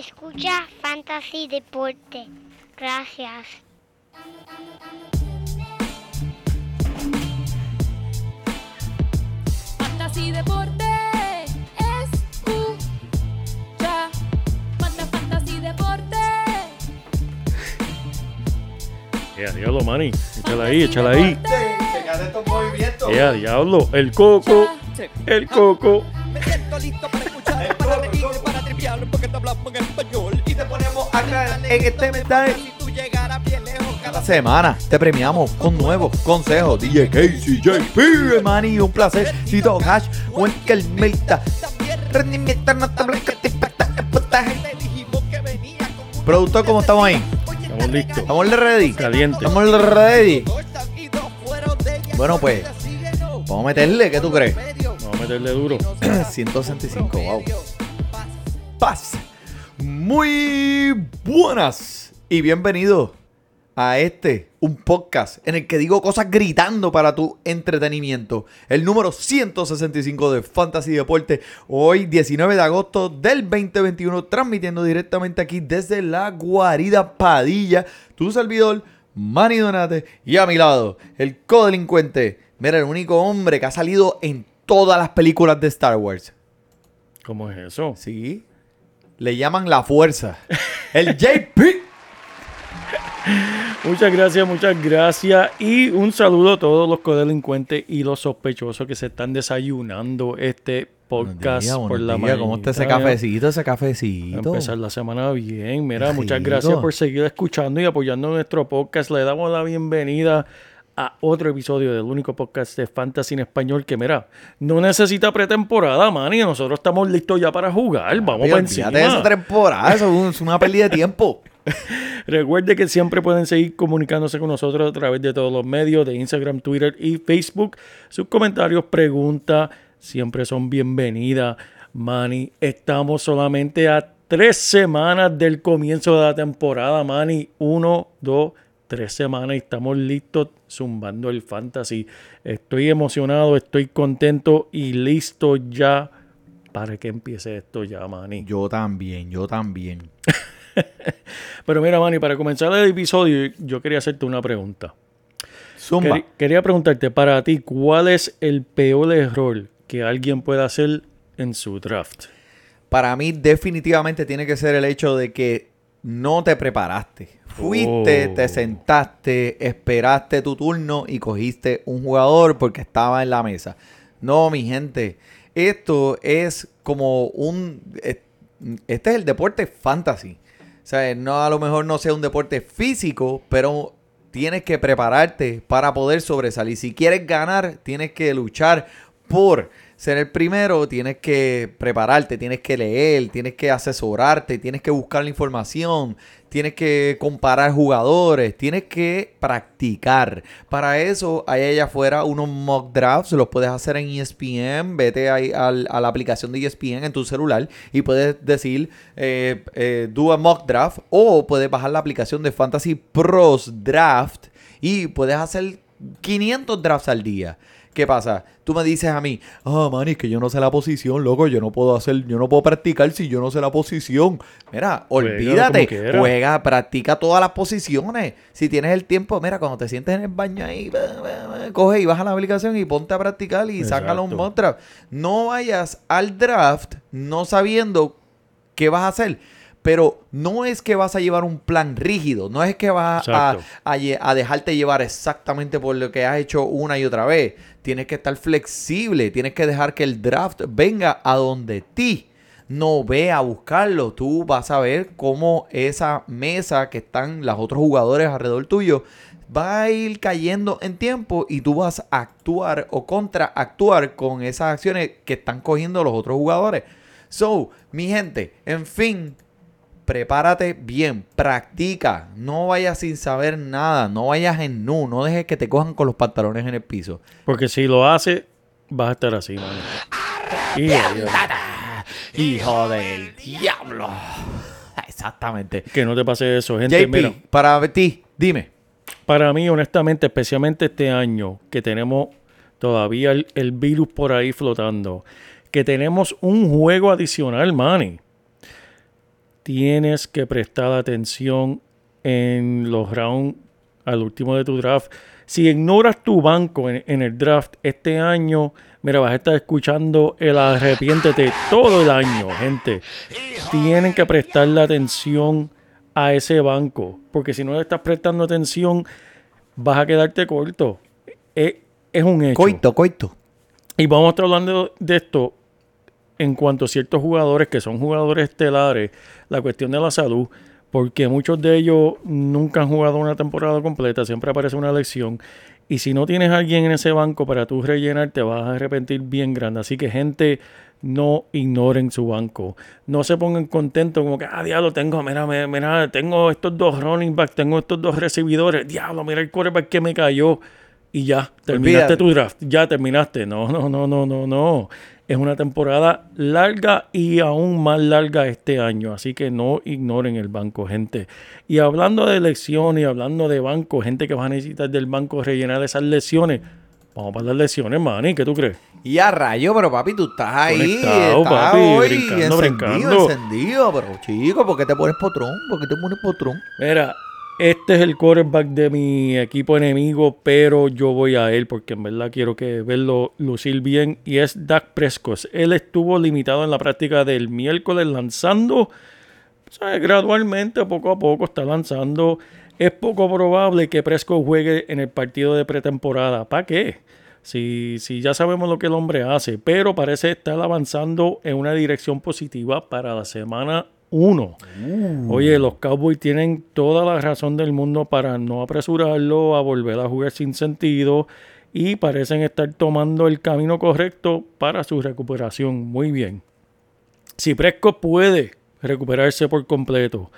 Escucha Fantasy Deporte. Gracias. Fantasy Deporte. Escucha. Manda Fantasy Deporte. Ya, diablo, Manny. Échala ahí, échala ahí. Estos movimientos. Ya, diablo. El coco. El coco. Me siento listo para en este mensaje. Si tú llegaras bien lejos cada semana te premiamos con nuevos consejos. DJ Casey, JP, Manny, un placer. Tito Hash, Wenkel Melta. Rendimiento no te blanca, te pata, potaje. te dijimos que venía con un Productor, ¿cómo estamos ahí? Estamos listos. ¿Estamos ready? Caliente. ¿Estamos ready? y. Bueno, pues, vamos a meterle, ¿qué tú crees? Vamos a meterle duro. 165, wow. Paz. Muy buenas y bienvenido a este, un podcast en el que digo cosas gritando para tu entretenimiento. El número 165 de Fantasy Deporte. Hoy, 19 de agosto del 2021, transmitiendo directamente aquí desde la guarida Padilla. Tu servidor, Manny Donate. Y a mi lado, el codelincuente. Mira, el único hombre que ha salido en todas las películas de Star Wars. ¿Cómo es eso? Sí. Le llaman la fuerza. El JP. Muchas gracias, muchas gracias. Y un saludo a todos los codelincuentes y los sospechosos que se están desayunando este podcast por la mañana. ¿Cómo está ese cafecito, ese cafecito? Empezar la semana bien. Mira, muchas gracias por seguir escuchando y apoyando nuestro podcast. Le damos la bienvenida a otro episodio del único podcast de Fantasy en español que, mira, no necesita pretemporada, man, y nosotros estamos listos ya para jugar. Vamos para encima. De esa temporada. Eso es una pérdida de tiempo. Recuerde que siempre pueden seguir comunicándose con nosotros a través de todos los medios de Instagram, Twitter y Facebook. Sus comentarios, preguntas, siempre son bienvenidas. Manny, estamos solamente a tres semanas del comienzo de la temporada, Manny. Uno, dos, tres semanas y estamos listos zumbando el fantasy. Estoy emocionado, estoy contento y listo ya para que empiece esto ya, Manny. Yo también, yo también. Pero mira, Manny, para comenzar el episodio, yo quería hacerte una pregunta. Zumba. Quería preguntarte para ti, ¿cuál es el peor error que alguien pueda hacer en su draft? Para mí definitivamente tiene que ser el hecho de que no te preparaste. Fuiste, Oh. te sentaste, esperaste tu turno y cogiste un jugador porque estaba en la mesa. No, mi gente. Esto es como un... Este es el deporte fantasy. O sea, no, a lo mejor no sea un deporte físico, pero tienes que prepararte para poder sobresalir. Si quieres ganar, tienes que luchar por ser el primero, tienes que prepararte, tienes que leer, tienes que asesorarte, tienes que buscar la información, tienes que comparar jugadores, tienes que practicar. Para eso, hay allá afuera unos mock drafts, los puedes hacer en ESPN, vete ahí al- a la aplicación de ESPN en tu celular y puedes decir, eh, eh, do a mock draft, o puedes bajar la aplicación de Fantasy Pros Draft y puedes hacer 500 drafts al día. ¿Qué pasa? Tú me dices a mí, ah, man, es que yo no sé la posición, loco, yo no puedo hacer, yo no puedo practicar si yo no sé la posición. Mira, olvídate, juega, practica todas las posiciones. Si tienes el tiempo, mira, cuando te sientes en el baño ahí, coge y baja la aplicación y ponte a practicar y sácalo un Exacto. mock draft. No vayas al draft no sabiendo qué vas a hacer. Pero no es que vas a llevar un plan rígido, no es que vas a, Exacto. a a dejarte llevar exactamente por lo que has hecho una y otra vez. Tienes que estar flexible, tienes que dejar que el draft venga a donde ti. No ve a buscarlo, tú vas a ver cómo esa mesa que están los otros jugadores alrededor tuyo va a ir cayendo en tiempo y tú vas a actuar o contraactuar con esas acciones que están cogiendo los otros jugadores. So, mi gente, en fin, prepárate bien, practica, no vayas sin saber nada, no vayas en nu, no dejes que te cojan con los pantalones en el piso. Porque si lo hace, vas a estar así, Manny. Y, Hijo del diablo. Exactamente. que no te pase eso, gente. JP, Mira, para ti, dime. Para mí, honestamente, especialmente este año, que tenemos todavía el, el virus por ahí flotando, que tenemos un juego adicional, Manny. Tienes que prestar atención en los rounds al último de tu draft. Si ignoras tu banco en, en el draft este año, mira, vas a estar escuchando el arrepiéntete todo el año, gente. Tienen que prestarle atención a ese banco, porque si no le estás prestando atención, vas a quedarte corto. Es, es un hecho. Coito, coito. Y vamos a estar hablando de esto en cuanto a ciertos jugadores que son jugadores estelares, la cuestión de la salud, porque muchos de ellos nunca han jugado una temporada completa, siempre aparece una lesión. Y si no tienes a alguien en ese banco para tú rellenar, te vas a arrepentir bien grande. Así que, gente, no ignoren su banco. No se pongan contentos como que, ah, diablo, tengo, mira, mira, tengo estos dos running backs, tengo estos dos recibidores. Diablo, mira el quarterback que me cayó. Y ya, terminaste Olvídate. tu draft. Ya terminaste. No, no, no, no, no, no. Es una temporada larga y aún más larga este año. Así que no ignoren el banco, gente. Y hablando de elecciones y hablando de banco, gente que va a necesitar del banco rellenar esas lesiones. Vamos para las lesiones, Manny. ¿Qué tú crees? Y a rayo, pero papi, tú estás ahí. Conectado, estás papi, hoy brincando, encendido, brincando. encendido. Pero, chico, ¿por qué te pones potrón? ¿Por qué te pones potrón? Mira, este es el quarterback de mi equipo enemigo, pero yo voy a él porque en verdad quiero que verlo lucir bien. Y es Dak Prescott. Él estuvo limitado en la práctica del miércoles lanzando. ¿sabes? Gradualmente, poco a poco, está lanzando. Es poco probable que Prescott juegue en el partido de pretemporada. ¿Para qué? Si, si ya sabemos lo que el hombre hace, pero parece estar avanzando en una dirección positiva para la semana 1. Oye, los Cowboys tienen toda la razón del mundo para no apresurarlo a volver a jugar sin sentido y parecen estar tomando el camino correcto para su recuperación. Muy bien. Si Prescott puede recuperarse por completo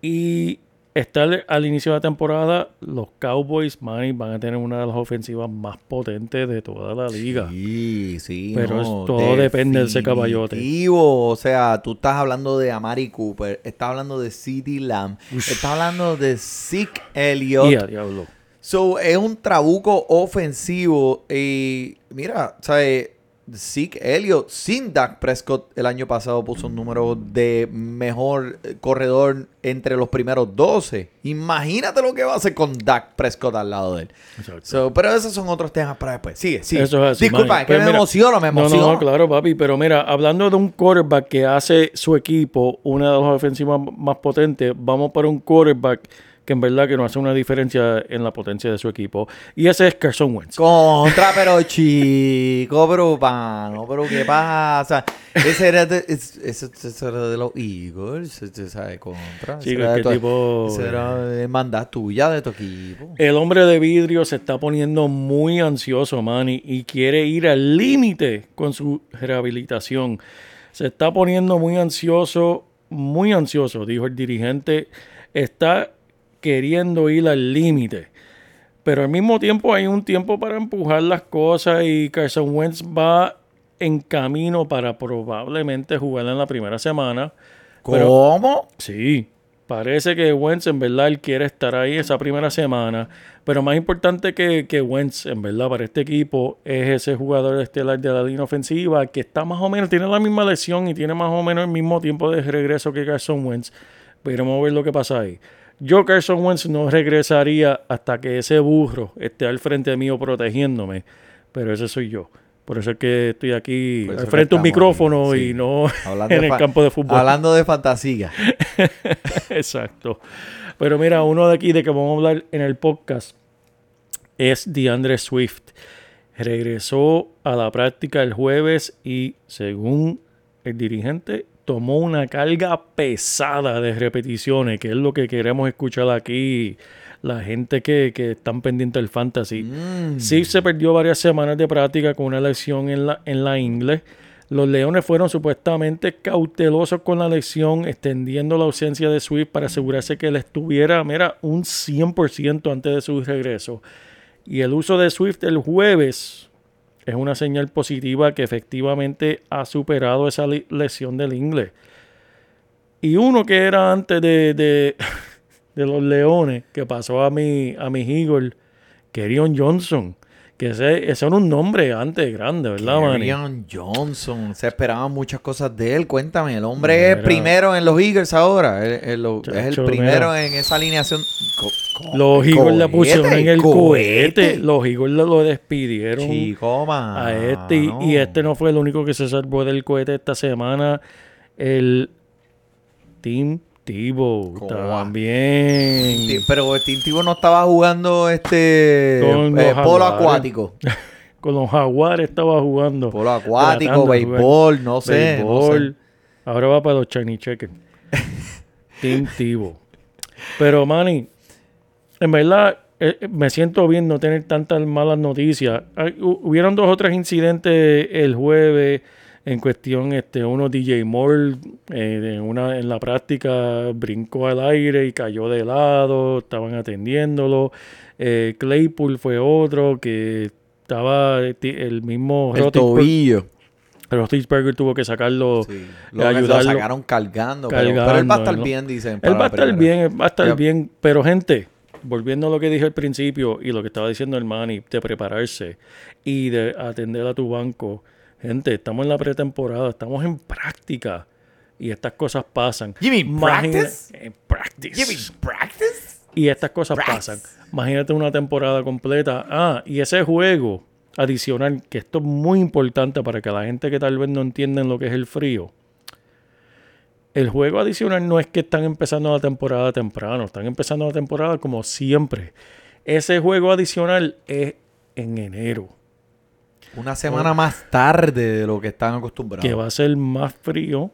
y estar al inicio de la temporada, los Cowboys, Manny, van a tener una de las ofensivas más potentes de toda la liga. Sí, sí. Pero es- todo depende de ese caballote. O sea, tú estás hablando de Amari Cooper, estás hablando de CeeDee Lamb, estás hablando de Zeke Elliott. Y a diablo. So, es un trabuco ofensivo. Y mira, ¿sabes? Zeke Elliott sin Dak Prescott el año pasado puso un número de mejor eh, corredor entre los primeros 12. Imagínate lo que va a hacer con Dak Prescott al lado de él. So, pero esos son otros temas para después. Sigue, sigue. Eso es así, Disculpa, es que me emociono, me No, emociono. no, no, claro, papi. Pero mira, hablando de un quarterback que hace su equipo una de las ofensivas más potentes, vamos para un quarterback que en verdad que no hace una diferencia en la potencia de su equipo. Y ese es Carson Wentz. Contra, pero chico, pero pano, pero qué pasa. Ese era de, es- ese, ese era de los Eagles, ese, ¿sabes? Contra. ese Chico, era de qué tu- tipo, Ese era tuya de tu equipo. El hombre de vidrio se está poniendo muy ansioso, Manny, y quiere ir al límite con su rehabilitación. Se está poniendo muy ansioso, muy ansioso, dijo el dirigente. Está queriendo ir al límite. Pero al mismo tiempo hay un tiempo para empujar las cosas y Carson Wentz va en camino para probablemente jugar en la primera semana. Pero- ¿Cómo? Sí, parece que Wentz en verdad él quiere estar ahí esa primera semana, pero más importante que, que Wentz en verdad para este equipo es ese jugador estelar de la línea ofensiva que está más o menos, tiene la misma lesión y tiene más o menos el mismo tiempo de regreso que Carson Wentz. Veremos a ver lo que pasa ahí. Yo, Carson Wentz, no regresaría hasta que ese burro esté al frente mío protegiéndome, pero ese soy yo. Por eso es que estoy aquí al frente de un micrófono aquí, sí. y no Hablando en el campo de fútbol. Hablando de fantasía. Exacto. Pero mira, uno de aquí de que vamos a hablar en el podcast es DeAndre Swift. Regresó a la práctica el jueves y según el dirigente tomó una carga pesada de repeticiones, que es lo que queremos escuchar aquí la gente que, que están pendientes del fantasy. Mm. Sí se perdió varias semanas de práctica con una lesión en la, en la ingle. Los Leones fueron supuestamente cautelosos con la lesión, extendiendo la ausencia de Swift para asegurarse que él estuviera, mira, un 100% antes de su regreso. Y el uso de Swift el jueves es una señal positiva que efectivamente ha superado esa lesión del inglés. Y uno que era antes de, de, los Leones, que pasó a mi, a mis Eagles, Kerion Johnson, Que ese, ese era un nombre antes grande, ¿verdad, Manny? Kerryon Johnson. Se esperaban muchas cosas de él. Cuéntame, el hombre es primero en los Eagles ahora. Él lo- es el primero mira. en esa alineación. Co- Los el Eagles le pusieron en el cohete. cohete. Los Eagles lo, despidieron Chico, a este. Y, y este no fue el único que se salvó del cohete esta semana. El Team Tebow también. Sí, Pero Tintivo no estaba jugando este Con eh, polo acuático. Con los Jaguares estaba jugando. Polo acuático, béisbol, no sé. no Béisbol. sé. Ahora va para los Chinese Checkers. Tebow. Pero, Manny, en verdad, eh, eh, me siento bien no tener tantas malas noticias. Hay- hubieron dos o tres incidentes el jueves en cuestión, este, uno DJ Moore eh, en, una, en la práctica brincó al aire y cayó de lado, estaban atendiéndolo. Eh, Claypool fue otro que estaba eh, el mismo El tobillo. Roethlisberger tuvo que sacarlo, Sí. eh, Lo, lo ayudarlo. sacaron cargando, pero- pero, él va a estar ¿no? bien, dicen. Él va a estar bien, él va a estar bien. Pero, gente, volviendo a lo que dije al principio y lo que estaba diciendo el Manny, de prepararse y de atender a tu banco. Gente, estamos en la pretemporada, estamos en práctica y estas cosas pasan. You mean Imagina- practice? en practice. You mean practice? Y estas cosas Practice. pasan. Imagínate una temporada completa. Ah, y ese juego adicional, que esto es muy importante para que la gente que tal vez no entienden lo que es el frío. El juego adicional no es que están empezando la temporada temprano, están empezando la temporada como siempre. Ese juego adicional es en enero, Una semana más tarde de lo que están acostumbrados. que va a ser más frío.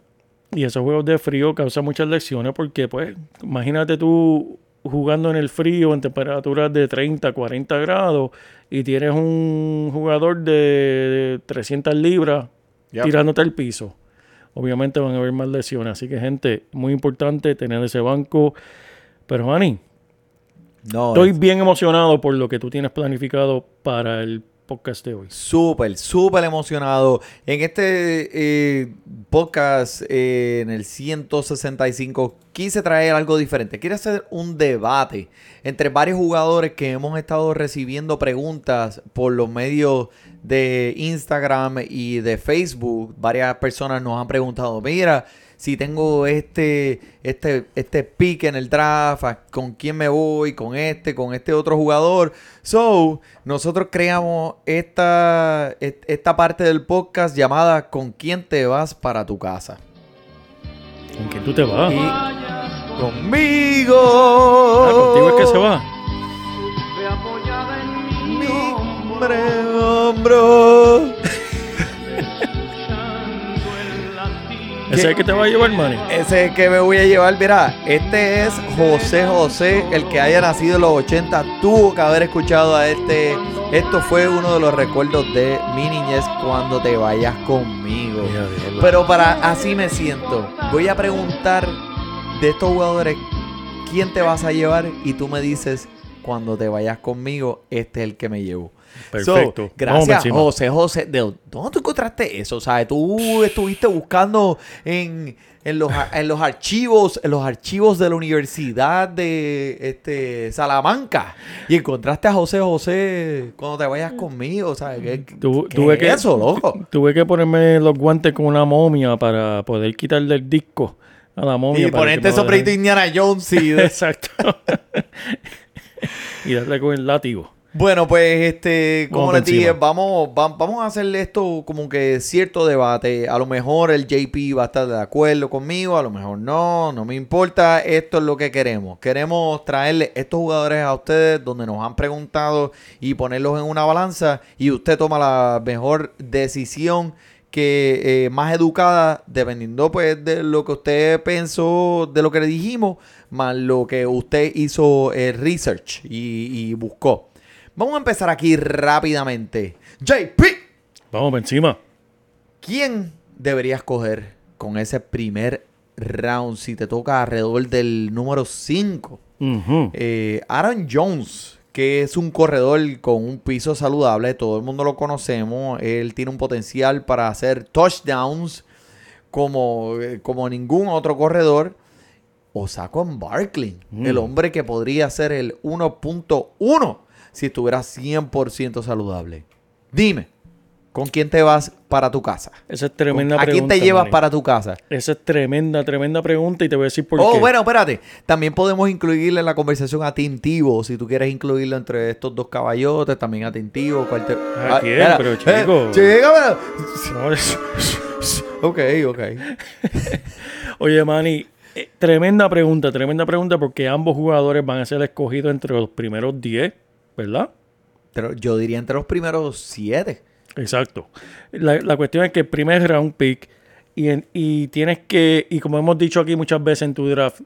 Y esos juegos de frío causan muchas lecciones porque, pues, imagínate tú jugando en el frío en temperaturas de 30, 40 grados y tienes un jugador de 300 libras Yep. tirándote al piso. Obviamente van a haber más lesiones. Así que, gente, muy importante tener ese banco. Pero, Manny, No, estoy es bien emocionado por lo que tú tienes planificado para el podcast de hoy. súper, súper emocionado. En este eh, podcast, eh, en el 165, quise traer algo diferente. Quiero hacer un debate entre varios jugadores que hemos estado recibiendo preguntas por los medios de Instagram y de Facebook. Varias personas nos han preguntado, mira, si tengo este, este, este pick en el draft, ¿a- ¿con quién me voy? ¿Con este? ¿Con este otro jugador? So, nosotros creamos esta, est- esta parte del podcast llamada ¿Con quién te vas para tu casa? ¿Con quién tú te vas? Y conmigo. Ah, contigo es que se va. Mi hombre, hombro. ¿Ese es el que te va a llevar, Manny? Ese es el que me voy a llevar. Mira, este es José José, el que haya nacido en los 80, tuvo que haber escuchado a este. Esto fue uno de los recuerdos de mi niñez cuando te vayas conmigo. Pero para así me siento. Voy a preguntar de estos jugadores quién te vas a llevar y tú me dices cuando te vayas conmigo, este es el que me llevo. Perfecto. Gracias, encima. José José. ¿De dónde tú encontraste eso? O sea, tú estuviste buscando en, en los, en los archivos, en los archivos de la Universidad de este, Salamanca y encontraste a José José cuando te vayas conmigo. ¿sabes? ¿Qué, Tu- qué tuve es que, eso, loco? Tuve que ponerme los guantes con una momia para poder quitarle el disco a la momia. Y ponerte dejen. Indiana Jones y de- Exacto. y darle con el látigo. Bueno, pues, este, como les dije, vamos, va- vamos a hacerle esto como que cierto debate. A lo mejor el JP va a estar de acuerdo conmigo, a lo mejor no, no me importa. Esto es lo que queremos. Queremos traerle estos jugadores a ustedes donde nos han preguntado y ponerlos en una balanza y usted toma la mejor decisión que eh, más educada, dependiendo pues de lo que usted pensó, de lo que le dijimos, más lo que usted hizo el research y, y buscó. Vamos a empezar aquí rápidamente. JP, Vamos por encima. ¿quién deberías coger con ese primer round si te toca alrededor del número 5? Ujú. Eh, Aaron Jones, que es un corredor con un piso saludable, todo el mundo lo conocemos. Él tiene un potencial para hacer touchdowns como, eh, como ningún otro corredor. O Saquon Barkley, Mm. el hombre que podría ser el 1.1 si estuvieras 100% saludable. Dime, ¿con quién te vas para tu casa? Esa es tremenda ¿A pregunta. quién te llevas Manny. para tu casa? Esa es tremenda, tremenda pregunta y te voy a decir por oh, qué. bueno, espérate. También podemos incluirle en la conversación a Tim Tivo. Si tú quieres incluirlo entre estos dos caballotes, también a Tim Tivo. ¿cuál te- ¿A quién? espera, Pero, eh, chico. chica, No, Ok, ok. Oye, Manny, eh, tremenda pregunta, tremenda pregunta porque ambos jugadores van a ser escogidos entre los primeros 10, ¿verdad? Pero yo diría entre los primeros siete. Exacto. La, la cuestión es que el primer round pick y, en- y tienes que, y como hemos dicho aquí muchas veces en tu draft,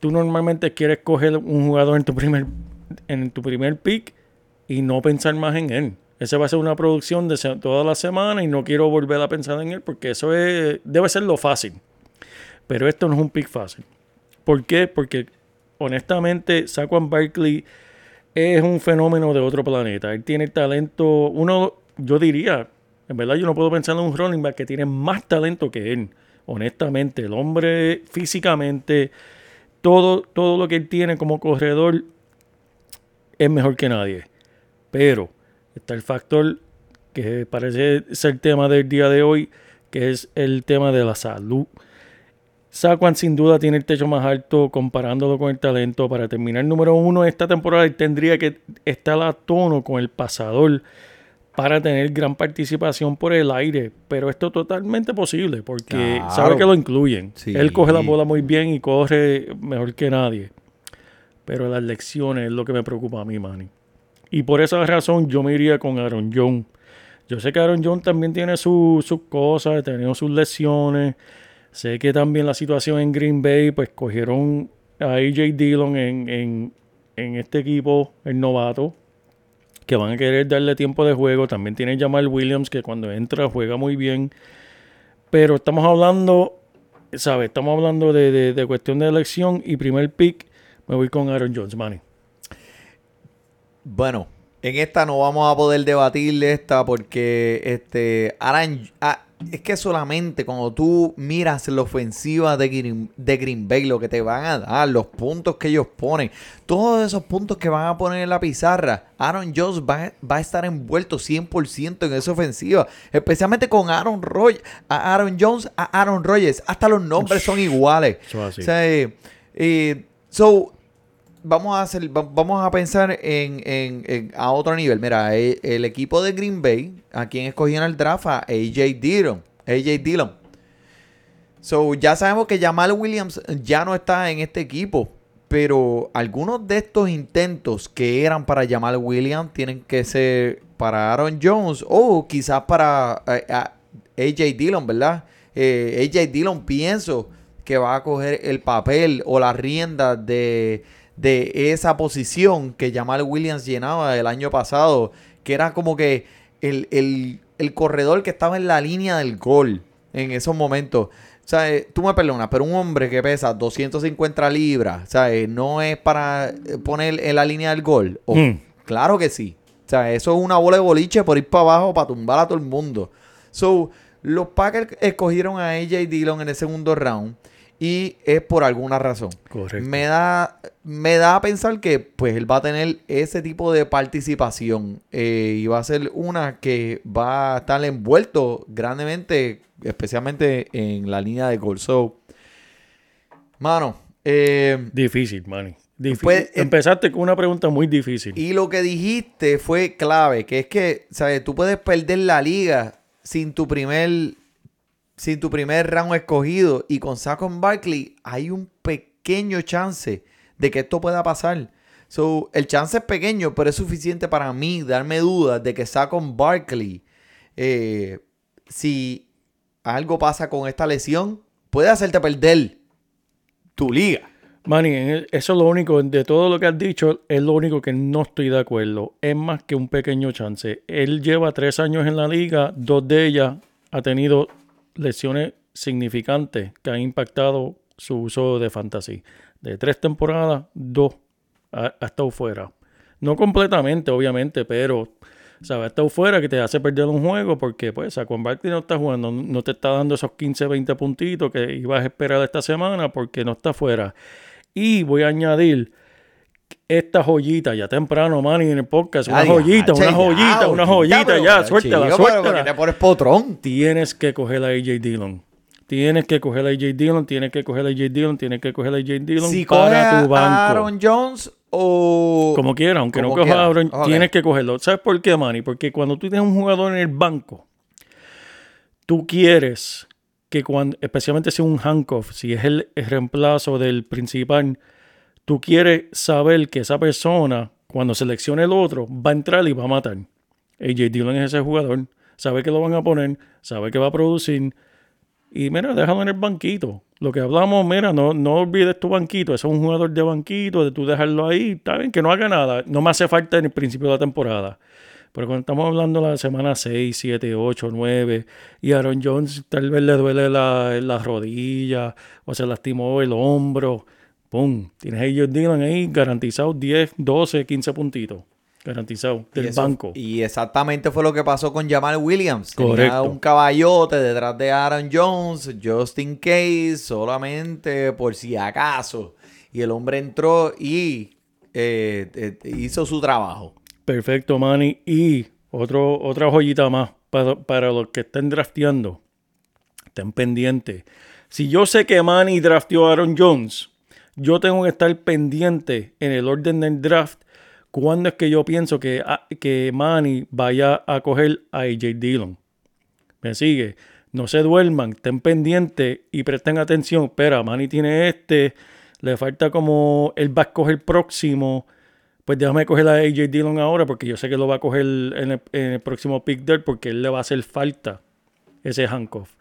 tú normalmente quieres coger un jugador en tu primer, en tu primer pick y no pensar más en él. Ese va a ser una producción de toda la semana y no quiero volver a pensar en él porque eso es, debe ser lo fácil. Pero esto no es un pick fácil. ¿Por qué? Porque honestamente Saquon Barkley es un fenómeno de otro planeta. Él tiene talento, uno, yo diría, en verdad yo no puedo pensar en un running back que tiene más talento que él. Honestamente, el hombre físicamente, todo, todo lo que él tiene como corredor es mejor que nadie. Pero está el factor que parece ser el tema del día de hoy, que es el tema de la salud. Saquon sin duda tiene el techo más alto comparándolo con el talento. Para terminar número uno esta temporada, él tendría que estar a tono con el pasador para tener gran participación por el aire. Pero esto es totalmente posible porque Claro. sabe que lo incluyen. Sí. Él coge la bola muy bien y corre mejor que nadie. Pero las lecciones es lo que me preocupa a mí, Manny. Y por esa razón yo me iría con Aaron Jones. Yo sé que Aaron Jones también tiene su- sus cosas, ha tenido sus lesiones. Sé que también la situación en Green Bay, pues cogieron a AJ Dillon en, en- este equipo, el novato, que van a querer darle tiempo de juego. También tiene Jamal Williams, que cuando entra juega muy bien. Pero estamos hablando, ¿sabes? Estamos hablando de, de- cuestión de elección y primer pick. Me voy con Aaron Jones, Manny. Bueno, en esta no vamos a poder debatir de esta porque este Aran, ah, es que solamente cuando tú miras la ofensiva de Green, de Green Bay, lo que te van a dar, los puntos que ellos ponen, todos esos puntos que van a poner en la pizarra, Aaron Jones va, va a estar envuelto 100% en esa ofensiva, especialmente con Aaron Rodgers, a Aaron Jones, a Aaron Rodgers, hasta los nombres son iguales. Eso es así. O sea, eh, eh, so, vamos a hacer, va- vamos a pensar en, en- a otro nivel. Mira, e- el, equipo de Green Bay, a quien escogían el draft, a AJ Dillon. AJ Dillon. So, ya sabemos que Jamal Williams ya no está en este equipo. Pero algunos de estos intentos que eran para Jamal Williams tienen que ser para Aaron Jones o quizás para eh, AJ Dillon, ¿verdad? Eh, AJ Dillon pienso que va a coger el papel o la rienda de, de esa posición que Jamal Williams llenaba el año pasado, que era como que el, el- el corredor que estaba en la línea del gol en esos momentos. O sea, eh, tú me perdonas, pero un hombre que pesa 250 libras, ¿sabes? No es para eh, poner en la línea del gol. O- Mm. Claro que sí. O sea, eso es una bola de boliche por ir para abajo para tumbar a todo el mundo. So, los Packers escogieron a AJ Dillon en el segundo round y es por alguna razón. Correcto. Me da, me da a pensar que pues él va a tener ese tipo de participación eh, y va a ser una que va a estar envuelto grandemente, especialmente en la línea de gol. So, mano, eh, Difícil, Manny. Difícil. Pues, eh, Empezaste con una pregunta muy difícil. y lo que dijiste fue clave, que es que, ¿sabes? Tú puedes perder la liga sin tu primer, sin tu primer round escogido. Y con Saquon Barkley hay un pequeño chance de que esto pueda pasar. So, el chance es pequeño, pero es suficiente para mí darme dudas de que Saquon Barkley, eh, si algo pasa con esta lesión, puede hacerte perder tu liga. Manny, eso es lo único, de todo lo que has dicho, es lo único que no estoy de acuerdo. Es más que un pequeño chance. Él lleva tres años en la liga, dos de ellas ha tenido lesiones significantes que han impactado su uso de fantasy. De tres temporadas, dos ha, estado fuera. No completamente, obviamente, pero ¿sabes? ha estado fuera que te hace perder un juego porque pues Saquon Barkley no está jugando, no te está dando esos 15, 20 puntitos que ibas a esperar esta semana porque no está fuera. Y voy a añadir esta joyita ya temprano, Manny, en el podcast. Una Ay, joyita, hache, una ya, joyita, una joyita, pero, ya, chico, suéltala, pero ¿por qué suéltala. te pones potrón? Tienes que coger a AJ Dillon. Tienes que coger a AJ Dillon, tienes que coger a AJ Dillon, tienes que coger a AJ Dillon Si para tu banco. Aaron Jones o... Como quieras, aunque no cojas a quiera. Aaron, Ok. tienes que cogerlo. ¿Sabes por qué, Manny? Porque cuando tú tienes un jugador en el banco, tú quieres que cuando, especialmente si es un handcuff, si es el, el reemplazo del principal, tú quieres saber que esa persona, cuando seleccione el otro, va a entrar y va a matar. AJ Dillon es ese jugador, sabe que lo van a poner, sabe que va a producir. Y mira, déjalo en el banquito. Lo que hablamos, mira, no, no olvides tu banquito. Ese es un jugador de banquito, de tú dejarlo ahí. Está bien, que no haga nada. No me hace falta en el principio de la temporada. Pero cuando estamos hablando de la semana 6, 7, 8, 9, y Aaron Jones tal vez le duele la, la rodilla o se lastimó el hombro, ¡pum! Tienes a ellos Dylan ahí garantizado 10, 12, 15 puntitos. Garantizado Y del eso- banco. Y exactamente fue lo que pasó con Jamal Williams. Tenía Correcto. un caballote detrás de Aaron Jones, just in case, solamente por si acaso. Y el hombre entró y eh, eh, hizo su trabajo. Perfecto, Manny. Y otro, otra joyita más para, para los que estén drafteando. Estén pendientes. Si yo sé que Manny drafteó a Aaron Jones, yo tengo que estar pendiente en el orden del draft cuando es que yo pienso que, ah, que Manny vaya a coger a AJ Dillon. ¿Me sigue? No se duerman, estén pendientes y presten atención. Espera, Manny tiene este, le falta como él va a escoger próximo. Pues déjame coger a AJ Dillon ahora porque yo sé que lo va a coger en el, en el próximo pick del porque él le va a hacer falta ese handcuff.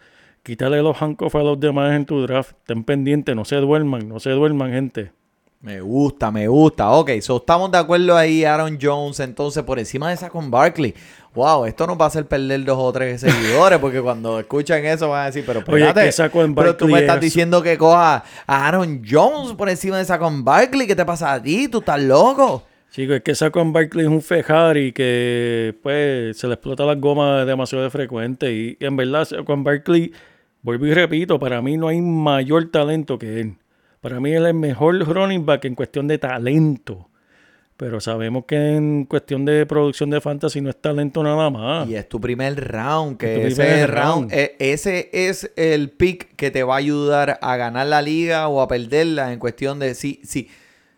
Quítale los handcuffs a los demás en tu draft. Estén pendientes, no se duerman, no se duerman, gente. Me gusta, me gusta. Ok, so estamos de acuerdo ahí, Aaron Jones, entonces por encima de esa con Barkley. Wow, esto nos va a hacer perder dos o tres seguidores, porque cuando escuchan eso van a decir, pero Oye, espérate, que Saquon pero tú me Barkley estás es- diciendo que coja a Aaron Jones por encima de esa con Barkley. ¿Qué te pasa a ti? ¿Tú estás loco? Chicos, es que Saquon Barkley es un Ferrari que pues se le explota las gomas demasiado de frecuente. Y, en verdad, Saquon Barkley, vuelvo y repito, para mí no hay mayor talento que él. Para mí él es el mejor running back en cuestión de talento. Pero sabemos que en cuestión de producción de fantasy no es talento nada más. Y es tu primer round, que Es ese round, round. e- ese es el pick que te va a ayudar a ganar la liga o a perderla en cuestión de si, si,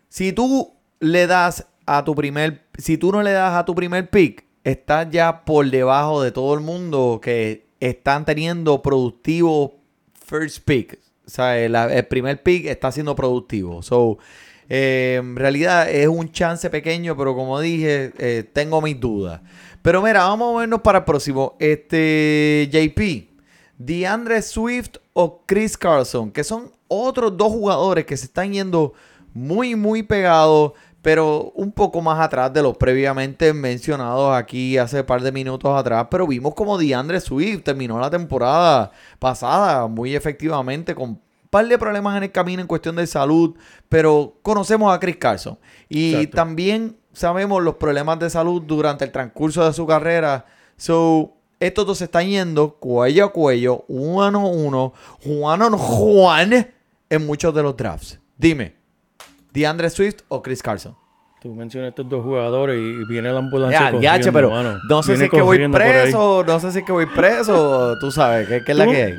si tú le das a tu primer, si tú no le das a tu primer pick, estás ya por debajo de todo el mundo que están teniendo productivo first pick. O sea, el, primer pick está siendo productivo. So, eh, en realidad es un chance pequeño, pero como dije, eh, tengo mis dudas. Pero mira, vamos a movernos para el próximo. Este, JP, DeAndre Swift o Chris Carlson, que son otros dos jugadores que se están yendo muy, muy pegados, pero un poco más atrás de los previamente mencionados aquí hace un par de minutos atrás. Pero vimos como DeAndre Swift terminó la temporada pasada muy efectivamente con un par de problemas en el camino en cuestión de salud, pero conocemos a Chris Carlson. Y Exacto. también sabemos los problemas de salud durante el transcurso de su carrera. So, estos dos se están yendo cuello a cuello, uno a uno, Juan a Juan en muchos de los drafts. Dime, ¿DeAndre Swift o Chris Carlson? Tú mencionas estos dos jugadores y viene la ambulancia. Ya, che, pero mano. no sé si es que voy preso, no sé si es que voy preso, tú sabes, ¿qué, qué es la que hay?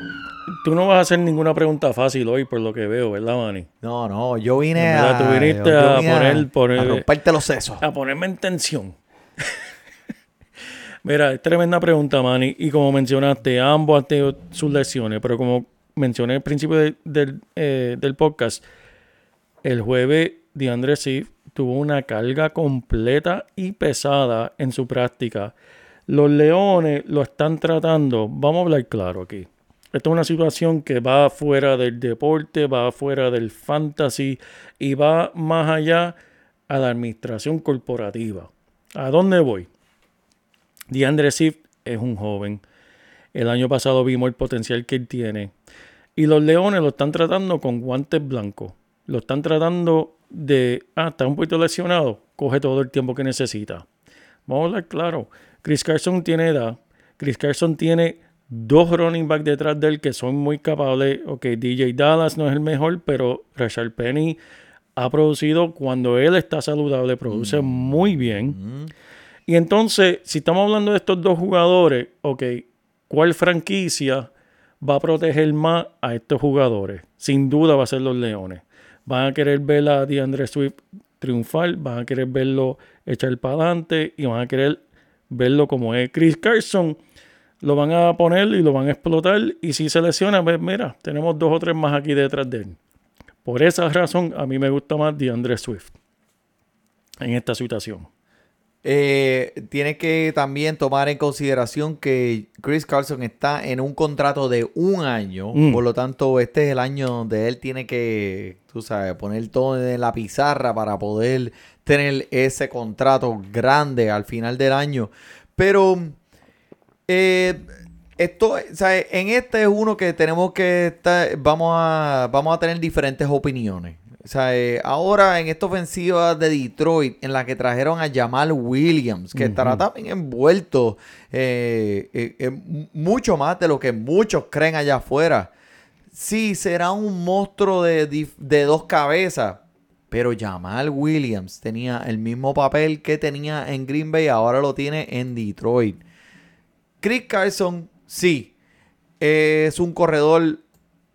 Tú no vas a hacer ninguna pregunta fácil hoy, por lo que veo, ¿verdad, Manny? No, no, yo vine En a, verdad, tú viniste a poner- poner- a romperte los sesos. A ponerme en tensión. Mira, es tremenda pregunta, Manny. Y como mencionaste, ambos han tenido sus lesiones, pero como mencioné al principio de- del, eh, del podcast, el jueves DeAndre Swift tuvo una carga completa y pesada en su práctica. Los Leones lo están tratando, vamos a hablar claro aquí. Esta es una situación que va fuera del deporte, va fuera del fantasy y va más allá a la administración corporativa. ¿A dónde voy? DeAndre Swift es un joven. El año pasado vimos el potencial que él tiene. Y los Leones lo están tratando con guantes blancos. Lo están tratando de, ah, está un poquito lesionado, coge todo el tiempo que necesita. Vamos a hablar claro. Chris Carson tiene edad. Chris Carson tiene dos running back detrás de él que son muy capables. Ok, DJ Dallas no es el mejor, pero Rashard Penny ha producido cuando él está saludable, produce muy bien. Y entonces, si estamos hablando de estos dos jugadores, ok, ¿cuál franquicia va a proteger más a estos jugadores? Sin duda va a ser los Leones. Van a querer ver a DeAndre Swift triunfar, van a querer verlo echar para adelante y van a querer verlo como es Chris Carson. Lo van a poner y lo van a explotar. Y si se lesiona, pues mira, tenemos dos o tres más aquí detrás de él. Por esa razón, a mí me gusta más DeAndre Swift en esta situación. Eh, tiene que también tomar en consideración que Chris Carlson está en un contrato de un año, Mm. por lo tanto este es el año donde él tiene que, tú sabes, poner todo en la pizarra para poder tener ese contrato grande al final del año. Pero eh, esto, ¿sabes? en este es uno que tenemos que estar, vamos a, vamos a tener diferentes opiniones. O sea, eh, ahora en esta ofensiva de Detroit, en la que trajeron a Jamal Williams, que estará también envuelto eh, eh, mucho más de lo que muchos creen allá afuera. Sí, será un monstruo de, dif- de dos cabezas. Pero Jamal Williams tenía el mismo papel que tenía en Green Bay, ahora lo tiene en Detroit. Chris Carson, sí, es un corredor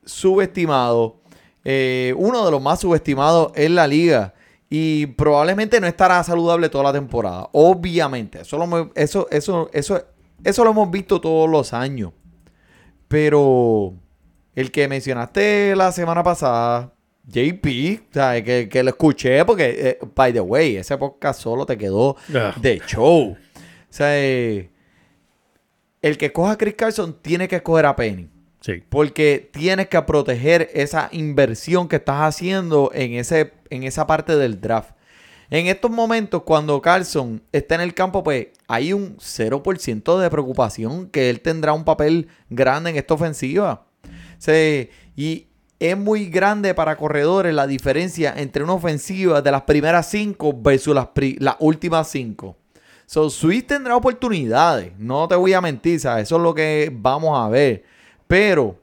subestimado. Eh, uno de los más subestimados en la liga. Y probablemente no estará saludable toda la temporada. Obviamente. Eso lo, hemos- eso, eso, eso, eso lo hemos visto todos los años. Pero el que mencionaste la semana pasada, JP, o sea, que, que lo escuché porque, eh, by the way, ese podcast solo te quedó Ah. de show. O sea, eh, el que coja a Chris Carson tiene que escoger a Penny. Sí. Porque tienes que proteger esa inversión que estás haciendo en, ese, en esa parte del draft. En estos momentos, cuando Carlson está en el campo, pues hay un 0% de preocupación que él tendrá un papel grande en esta ofensiva. Sea, y es muy grande para corredores la diferencia entre una ofensiva de las primeras cinco versus las, últimas cinco. So, Swift tendrá oportunidades, no te voy a mentir, ¿sabes? eso es lo que vamos a ver. Pero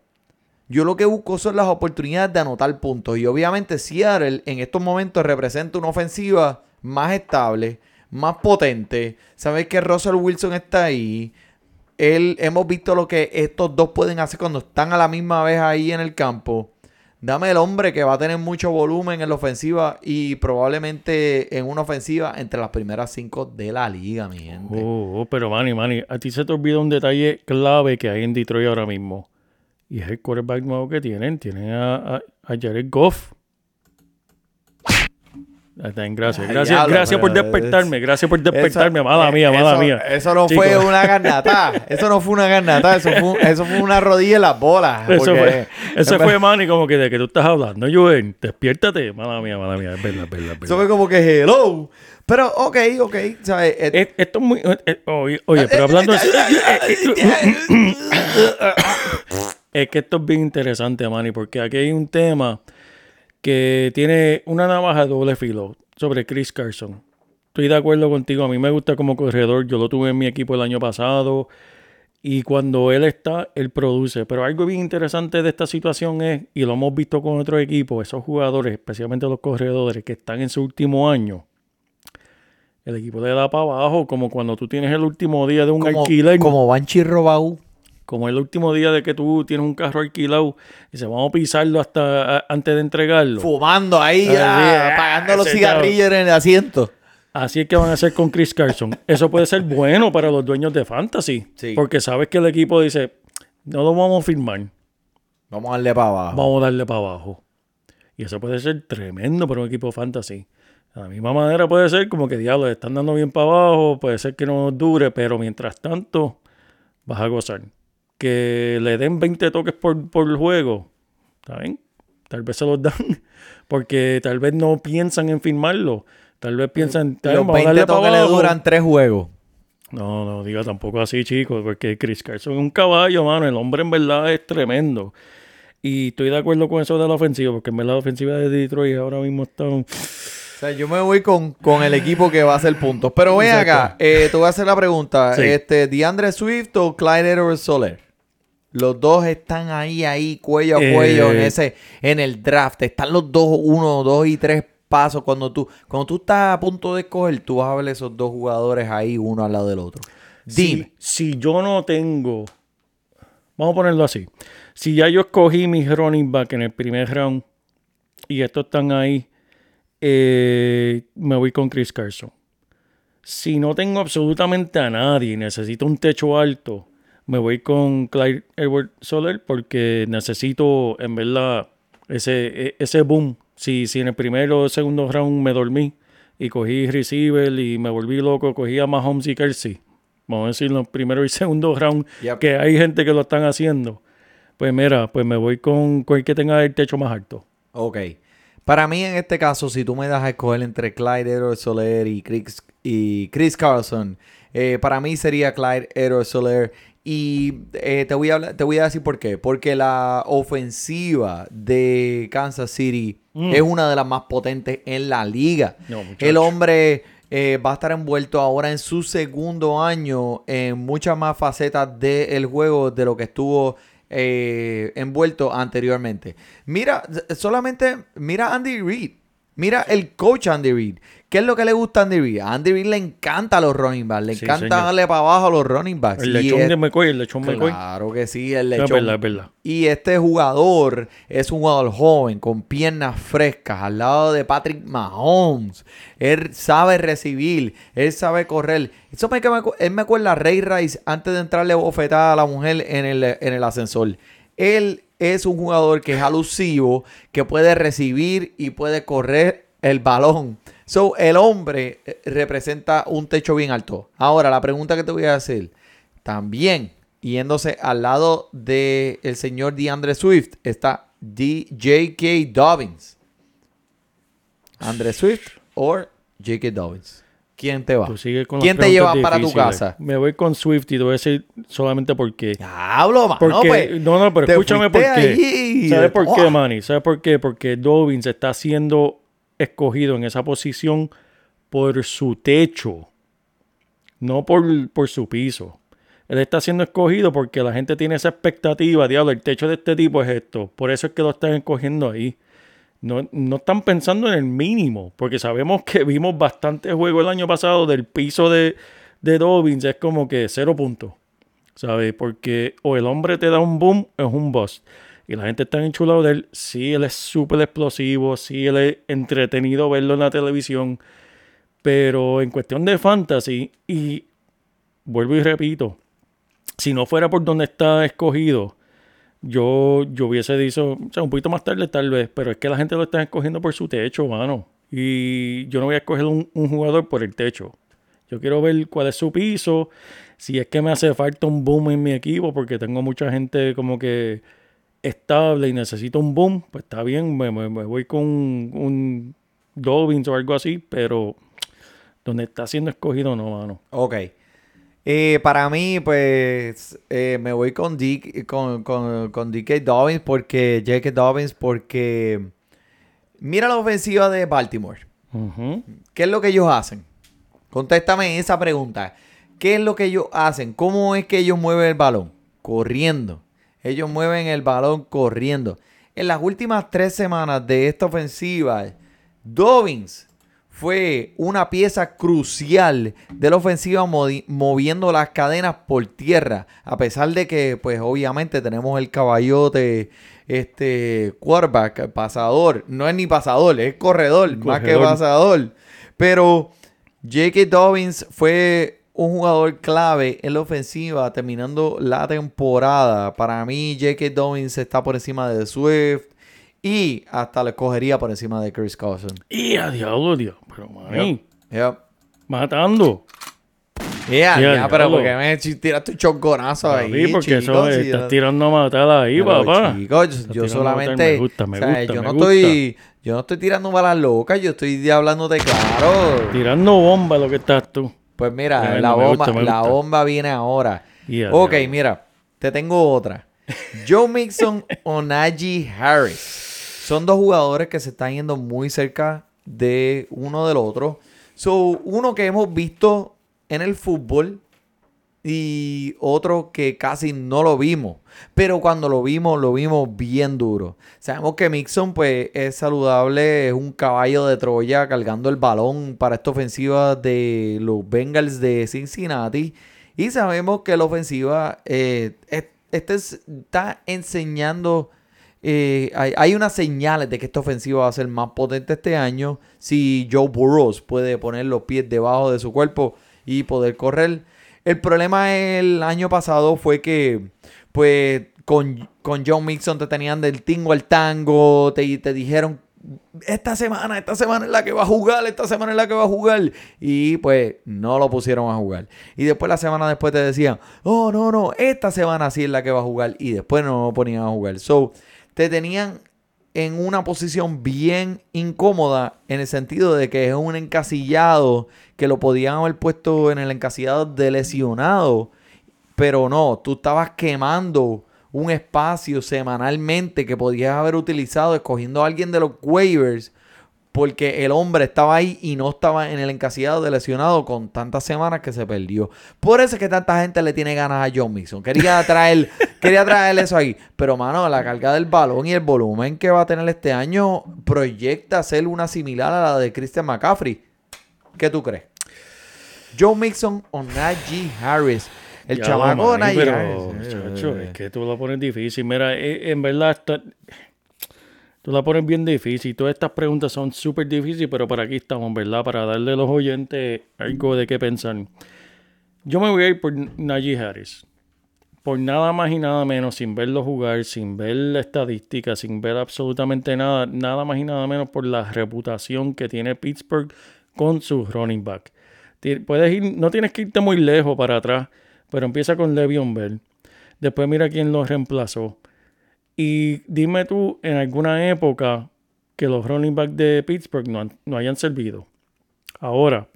yo lo que busco son las oportunidades de anotar puntos. Y obviamente Seattle en estos momentos representa una ofensiva más estable, más potente. Sabes que Russell Wilson está ahí. Él, hemos visto lo que estos dos pueden hacer cuando están a la misma vez ahí en el campo. Dame el hombre que va a tener mucho volumen en la ofensiva y probablemente en una ofensiva entre las primeras cinco de la liga, mi gente. Oh, oh, pero Manny, Manny, a ti se te olvida un detalle clave que hay en Detroit ahora mismo. Y es el quarterback nuevo que tienen. Tienen a, a, a Jared Goff. Gracias, gracias, gracias por despertarme, es- gracias por despertarme, Eso- mala eh, mía, mala eso- mía. Eso no Chicos, fue una garnata. Eso no fue una garnata. Eso fue, eso fue una rodilla en las bolas. Eso fue, eso fue Manny, como que de que tú estás hablando, Joel, despiértate, mala mía, mala mía, es verdad, es verdad, es Eso fue como que hello. Pero, ok, ok. ¿sabes? Eh, Es- Esto es muy. eh, eh, oye, oye, pero hablando. Es que esto es bien interesante, Manny, porque aquí hay un tema que tiene una navaja de doble filo sobre Chris Carson. Estoy de acuerdo contigo, a mí me gusta como corredor, yo lo tuve en mi equipo el año pasado y cuando él está, él produce. Pero algo bien interesante de esta situación es, y lo hemos visto con otros equipos, esos jugadores, especialmente los corredores que están en su último año, el equipo le da para abajo, como cuando tú tienes el último día de un como, alquiler como Banchi Robaú. Como el último día de que tú tienes un carro alquilado y se vamos a pisarlo hasta a- antes de entregarlo. Fumando ahí, Ah, apagando los cigarrillos en el asiento. Así es que van a hacer con Chris Carson. Eso puede ser bueno para los dueños de Fantasy. Sí. Porque sabes que el equipo dice, no lo vamos a firmar, Vamos a darle para abajo. vamos a darle para abajo. Y eso puede ser tremendo para un equipo Fantasy. De la misma manera puede ser como que, diablo, le están dando bien para abajo, puede ser que no dure, pero mientras tanto vas a gozar. Que le den 20 toques por, por juego, ¿está bien? Tal vez se los dan, porque tal vez no piensan en firmarlo. Tal vez piensan, "Está bien, Los vamos a 20 darle para toques le abajo". duran tres juegos. No, no diga tampoco así, chicos, porque Chris Carson es un caballo, mano. El hombre en verdad es tremendo. Y estoy de acuerdo con eso de la ofensiva, porque en verdad la ofensiva de Detroit ahora mismo está... un- O sea, yo me voy con, con el equipo que va a hacer puntos. Pero ven acá, eh, te voy a hacer la pregunta. Sí. Este, ¿DeAndre Swift o Clyde Edwards Soler? Los dos están ahí, ahí, cuello a Eh. cuello en ese, en el draft. Están los dos, uno, dos y tres paso. Cuando tú, cuando tú estás a punto de escoger, tú vas a ver esos dos jugadores ahí, uno al lado del otro. Dime. Si, si yo no tengo, vamos a ponerlo así, si ya yo escogí mis running back en el primer round y estos están ahí, eh, me voy con Chris Carson. Si no tengo absolutamente a nadie y necesito un techo alto, me voy con Clyde Edward Soler porque necesito, en verdad, ese, e- ese boom. Si, si en el primero o segundo round me dormí y cogí receiver y me volví loco, cogí a Mahomes y Kelsey, vamos a decir los primeros y segundo round, Yep. que hay gente que lo están haciendo, pues mira, pues me voy con, el que tenga el techo más alto. Ok. Para mí, en este caso, si tú me das a escoger entre Clyde Edwards Soler y Chris, y Chris Carlson, eh, para mí sería Clyde Edwards Soler. Y eh, te, voy a hablar- te voy a decir por qué. Porque la ofensiva de Kansas City es una de las más potentes en la liga. No. El hombre eh, va a estar envuelto ahora en su segundo año en muchas más facetas del juego de lo que estuvo eh, envuelto anteriormente. Mira, solamente mira Andy Reid. Mira el coach Andy Reid. ¿Qué es lo que le gusta a Andy Reid? A Andy Reid le encanta los running backs. Le Sí, encanta señor. darle para abajo a los running backs. El lechón es- de McCoy, el lechón McCoy. Claro que sí, el Es lechón. verdad, es verdad. Y este jugador es un jugador joven, con piernas frescas, al lado de Patrick Mahomes. Él sabe recibir, él sabe correr. Eso me, él me acuerda a Ray Rice antes de entrarle bofetada a la mujer en el, en el ascensor. Él es un jugador que es alusivo, que puede recibir y puede correr el balón. So, el hombre eh, representa un techo bien alto. Ahora, la pregunta que te voy a hacer. También, yéndose al lado del el señor DeAndre Swift, está J.K. Dobbins. Andre Swift o J.K. Dobbins. ¿Quién te va? ¿Quién te lleva para tu casa? Me voy con Swift y te voy a decir solamente porque. Hablo, mano. Porque, pues, no, no, pero escúchame por qué. ahí. ¿Sabes por qué. Manny? ¿Sabes por qué? Porque Dobbins está siendo escogido en esa posición por su techo, no por, por su piso. Él está siendo escogido porque la gente tiene esa expectativa, diablo, el techo de este tipo es esto. Por eso es que lo están escogiendo ahí. No, no están pensando en el mínimo, porque sabemos que vimos bastante juego el año pasado del piso de, de Dobbins, es como que cero puntos. ¿Sabes? Porque o el hombre te da un boom es un bust. Y la gente está enchulado de él. Sí, él es súper explosivo. Sí, él es entretenido verlo en la televisión. Pero en cuestión de fantasy, y vuelvo y repito, si no fuera por donde está escogido, yo, yo hubiese dicho, o sea, un poquito más tarde tal vez, pero es que la gente lo está escogiendo por su techo, mano. Y yo no voy a escoger un jugador por el techo. Yo quiero ver cuál es su piso, si es que me hace falta un boom en mi equipo, porque tengo mucha gente como que estable y necesito un boom, pues está bien, me, me- me voy con un, un Dobbins o algo así, pero donde está siendo escogido no, mano. Ok. Eh, para mí, pues, eh, me voy con, D- con, con, con DK Dobbins porque J.K. Dobbins porque mira la ofensiva de Baltimore. ¿Qué es lo que ellos hacen? Contéstame esa pregunta. ¿Qué es lo que ellos hacen? ¿Cómo es que ellos mueven el balón? Corriendo. Ellos mueven el balón corriendo. En las últimas tres semanas de esta ofensiva, Dobbins fue una pieza crucial de la ofensiva moviendo las cadenas por tierra. A pesar de que, pues obviamente tenemos el caballote, este quarterback, pasador. No es ni pasador, es corredor, más que Corredor. pasador. Pero J.K. Dobbins fue un jugador clave en la ofensiva terminando la temporada. Para mí, J.K. Dobbins está por encima de Swift y hasta le cogería por encima de Chris Carson. Y a diablo, Dios. Pero, mani, Yep. matando. Yeah, Ya, ya, pero porque me tiraste un chonconazo ahí. Papi, porque eso chicos, estás y yo- tirando a matar ahí, Pero, papá. chicos, yo- Estás solamente. Me gusta, me o sea, gusta, yo me no gusta. estoy. Yo no estoy tirando balas locas, yo estoy hablándote claro. Tirando bomba lo que estás tú. Pues mira, la bomba, gusta, la bomba viene ahora. Y a ok, mira, te tengo otra. Joe Mixon o Najee Harris. Son dos jugadores que se están yendo muy cerca de uno del otro. So, uno que hemos visto en el fútbol y otro que casi no lo vimos. Pero cuando lo vimos, lo vimos bien duro. Sabemos que Mixon pues es saludable, es un caballo de Troya cargando el balón para esta ofensiva de los Bengals de Cincinnati. Y sabemos que la ofensiva eh, es- este es- está enseñando... eh, hay, hay unas señales de que esta ofensiva va a ser más potente este año si Joe Burrows puede poner los pies debajo de su cuerpo y poder correr. El problema el año pasado fue que, pues, con, con John Mixon te tenían del tingo al tango, te, te dijeron, esta semana, esta semana es la que va a jugar, esta semana es la que va a jugar. Y pues no lo pusieron a jugar. Y después la semana después te decían, oh, no, no, esta semana sí es la que va a jugar. Y después no lo ponían a jugar. So, te tenían en una posición bien incómoda en el sentido de que es un encasillado que lo podían haber puesto en el encasillado de lesionado, pero no, tú estabas quemando un espacio semanalmente que podías haber utilizado escogiendo a alguien de los waivers porque el hombre estaba ahí y no estaba en el encasillado de lesionado con tantas semanas que se perdió. Por eso es que tanta gente le tiene ganas a John Mixon. Quería traer, quería traer eso ahí. Pero, mano, la carga del balón y el volumen que va a tener este año proyecta ser una similar a la de Christian McCaffrey. ¿Qué tú crees? Joe Mixon o Najee Harris. El Ya, chamaco Manny, Najee pero, Harris. muchacho, es que tú lo pones difícil. Mira, eh, en verdad, está- tú la pones bien difícil. Todas estas preguntas son súper difíciles, pero para aquí estamos, ¿verdad? Para darle a los oyentes algo de qué pensar. Yo me voy a ir por Najee Harris. Por nada más y nada menos, sin verlo jugar, sin ver la estadística, sin ver absolutamente nada, nada más y nada menos por la reputación que tiene Pittsburgh con su running back. Puedes ir, no tienes que irte muy lejos para atrás, pero empieza con Le'Veon Bell. Después mira quién lo reemplazó. Y dime tú, en alguna época, que los running backs de Pittsburgh no, han- no hayan servido. Ahora,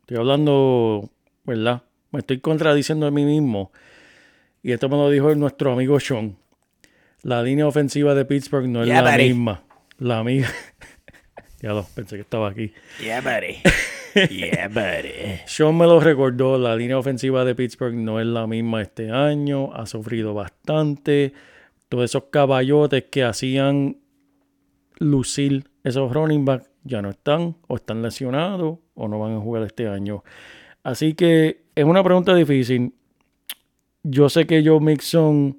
estoy hablando, ¿verdad? Me estoy contradiciendo a mí mismo. Y esto me lo dijo nuestro amigo Sean. La línea ofensiva de Pittsburgh no es Yeah, la buddy. misma. La amiga. ya lo pensé que estaba aquí. Yeah, buddy. Yeah, buddy. Sean me lo recordó, la línea ofensiva de Pittsburgh no es la misma este año, ha sufrido bastante. Todos esos caballotes que hacían lucir esos running backs ya no están, o están lesionados, o no van a jugar este año. Así que es una pregunta difícil. Yo sé que Joe Mixon,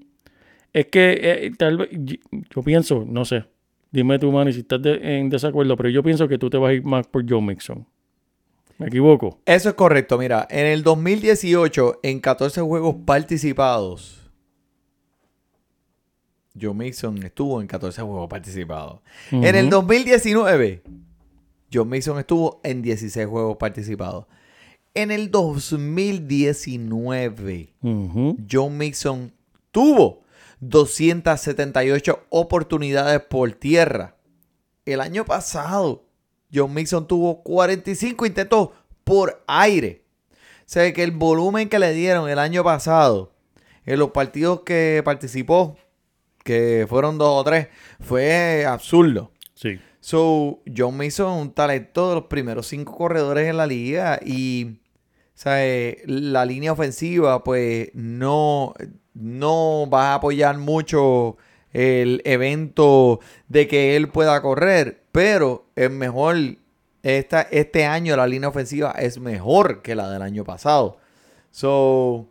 es que eh, tal vez, yo, pienso, no sé, dime tú, Manny, si estás de- en desacuerdo, pero yo pienso que tú te vas a ir más por Joe Mixon. ¿Me equivoco? Eso es correcto. Mira, en el 2018, en 14 juegos participados, Joe Mixon estuvo en 14 juegos participados. En el Ujú. 2019, Joe Mixon estuvo en 16 juegos participados. En el 2019, Ujú. Joe Mixon tuvo 278 oportunidades por tierra. El año pasado, John Mixon tuvo 45 intentos por aire. O sea que el volumen que le dieron el año pasado en los partidos que participó, que fueron dos o tres, fue absurdo. Sí. So, John Mason un talento de los primeros cinco corredores en la liga y ¿sabe? la línea ofensiva pues no, no va a apoyar mucho el evento de que él pueda correr, pero es mejor, esta, este año la línea ofensiva es mejor que la del año pasado. So,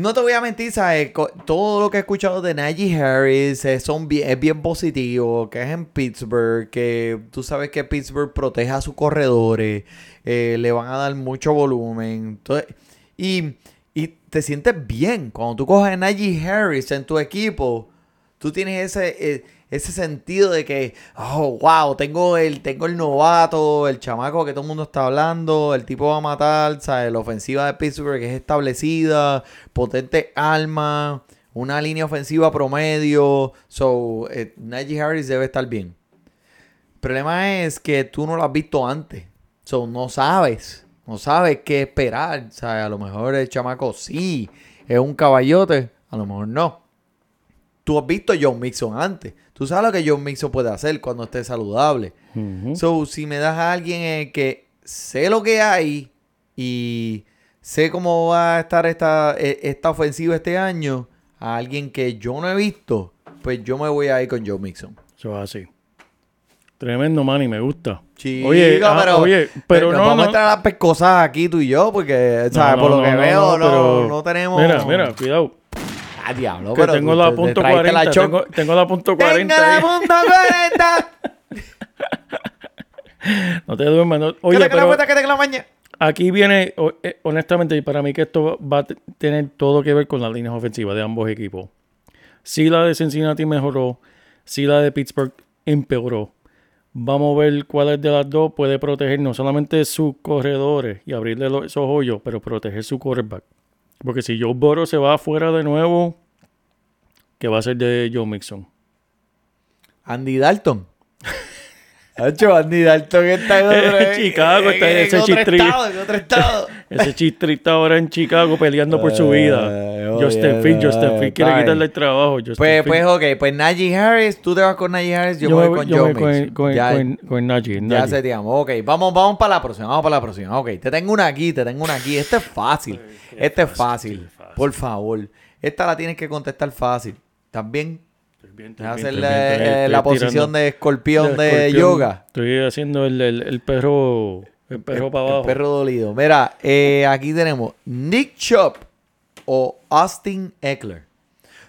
no te voy a mentir, ¿sabes? Todo lo que he escuchado de Najee Harris bien, es bien positivo, que es en Pittsburgh, que tú sabes que Pittsburgh protege a sus corredores, eh, le van a dar mucho volumen. Entonces, y, y te sientes bien cuando tú coges a Najee Harris en tu equipo. Tú tienes ese, eh, ese sentido de que, oh, wow, tengo el, tengo el novato, el chamaco que todo el mundo está hablando, el tipo va a matar, ¿sabes? La ofensiva de Pittsburgh es establecida, potente alma, una línea ofensiva promedio. So, eh, Harris debe estar bien. El problema es que tú no lo has visto antes. So, no sabes. No sabes qué esperar. Sea, a lo mejor el chamaco sí es un caballote. A lo mejor no. Tú has visto a John Mixon antes. Tú sabes lo que John Mixon puede hacer cuando esté saludable. So, si me das a alguien que sé lo que hay y sé cómo va a estar esta, e- esta ofensiva este año, a alguien que yo no he visto, pues yo me voy a ir con Joe Mixon. Eso es así. Tremendo, Manny, me gusta. Chico, oye, ah, pero, oye, pero nos no, vamos no. a entrar a las pescosas aquí tú y yo, porque, ¿sabes? no, Por lo que veo, no, pero- no tenemos. Mira, mira, cuidado. Ah, diablo, Que pero tengo tú- la punto te traíste 40. choc- tengo, tengo la punto 40. ¡Tenga ahí. la punto 40! No te duermas. no- Oye, pero que aquí viene, eh, honestamente, y para mí que esto va a tener todo que ver con las líneas ofensivas de ambos equipos. Si la de Cincinnati mejoró, si la de Pittsburgh empeoró. Vamos a ver cuál de las dos puede proteger no solamente sus corredores y abrirle los- esos hoyos, pero proteger su quarterback. Porque si Joe Burrow se va afuera de nuevo, ¿qué va a ser de Joe Mixon? Andy Dalton. Hacho, Andy Dalton está en otro, En Chicago, está en ese otro chistrillo. estado, en otro estado. Ese chistrita ahora en Chicago peleando por su vida. Oye, Justin Field, Justin Field quiere quitarle el trabajo. Justin Pues, pues, ok, pues Najee Harris, tú te vas con Najee Harris, yo, yo me me voy con yo Joe voy con, con, ya, con, con Najee, ya. Ok, vamos, vamos para la próxima, vamos para la próxima. Ok, te tengo una aquí, te tengo una aquí. Este es fácil, este es fácil. fácil. Por favor, esta la tienes que contestar fácil. ¿También? Bien, estoy Deja bien, hacer estoy la, bien, estoy- eh, la posición de escorpión de, escorpión. yoga. Estoy haciendo el, el, el perro, el perro para El abajo. perro dolido. Mira, eh, aquí tenemos Nick Chubb o Austin Eckler.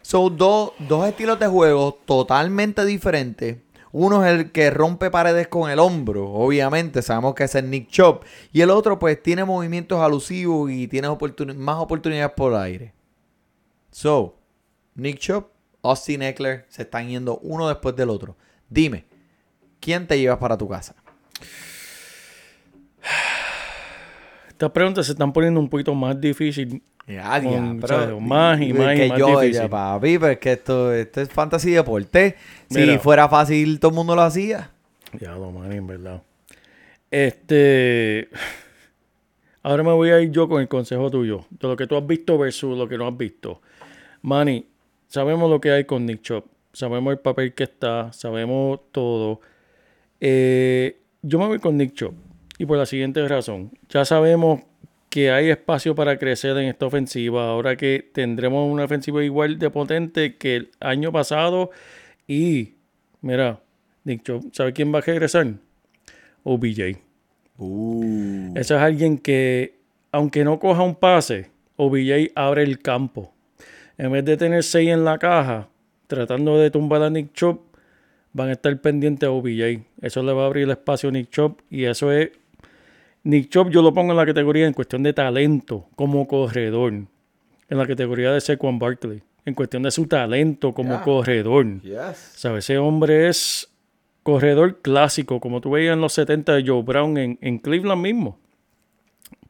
Son dos, dos estilos de juego totalmente diferentes. Uno es el que rompe paredes con el hombro, obviamente, sabemos que es Nick Chubb. Y el otro, pues, tiene movimientos alusivos y tiene más oportunidades por aire. So, Nick Chubb, Austin Eckler se están yendo uno después del otro. Dime, ¿quién te llevas para tu casa? Estas preguntas se están poniendo un poquito más difíciles. Ya, Con, ya, ¿sabes? Más y más y que más yo, difícil. ya, papi, pero es que esto, esto es fantasy deporte. Si Mira. fuera fácil, todo el mundo lo hacía. Ya lo man, en verdad. Este. Ahora me voy a ir yo con el consejo tuyo. De lo que tú has visto versus lo que no has visto. Manny, sabemos lo que hay con Nick Chop. Sabemos el papel que está. Sabemos todo. Eh, yo me voy con Nick Chop. Y por la siguiente razón. Ya sabemos que hay espacio para crecer en esta ofensiva. Ahora que tendremos una ofensiva igual de potente que el año pasado. Y, mira, Nick Chubb, ¿sabe quién va a regresar? OBJ. Uh. Ese es alguien que, aunque no coja un pase, OBJ abre el campo. En vez de tener seis en la caja, tratando de tumbar a Nick Chubb, van a estar pendientes a OBJ. Eso le va a abrir el espacio a Nick Chubb y eso es... Nick Chubb yo lo pongo en la categoría en cuestión de talento como corredor. En la categoría de Saquon Barkley. En cuestión de su talento como corredor. Yes. ¿Sabes? Ese hombre es corredor clásico, como tú veías en los 70 de Joe Brown en, en Cleveland mismo.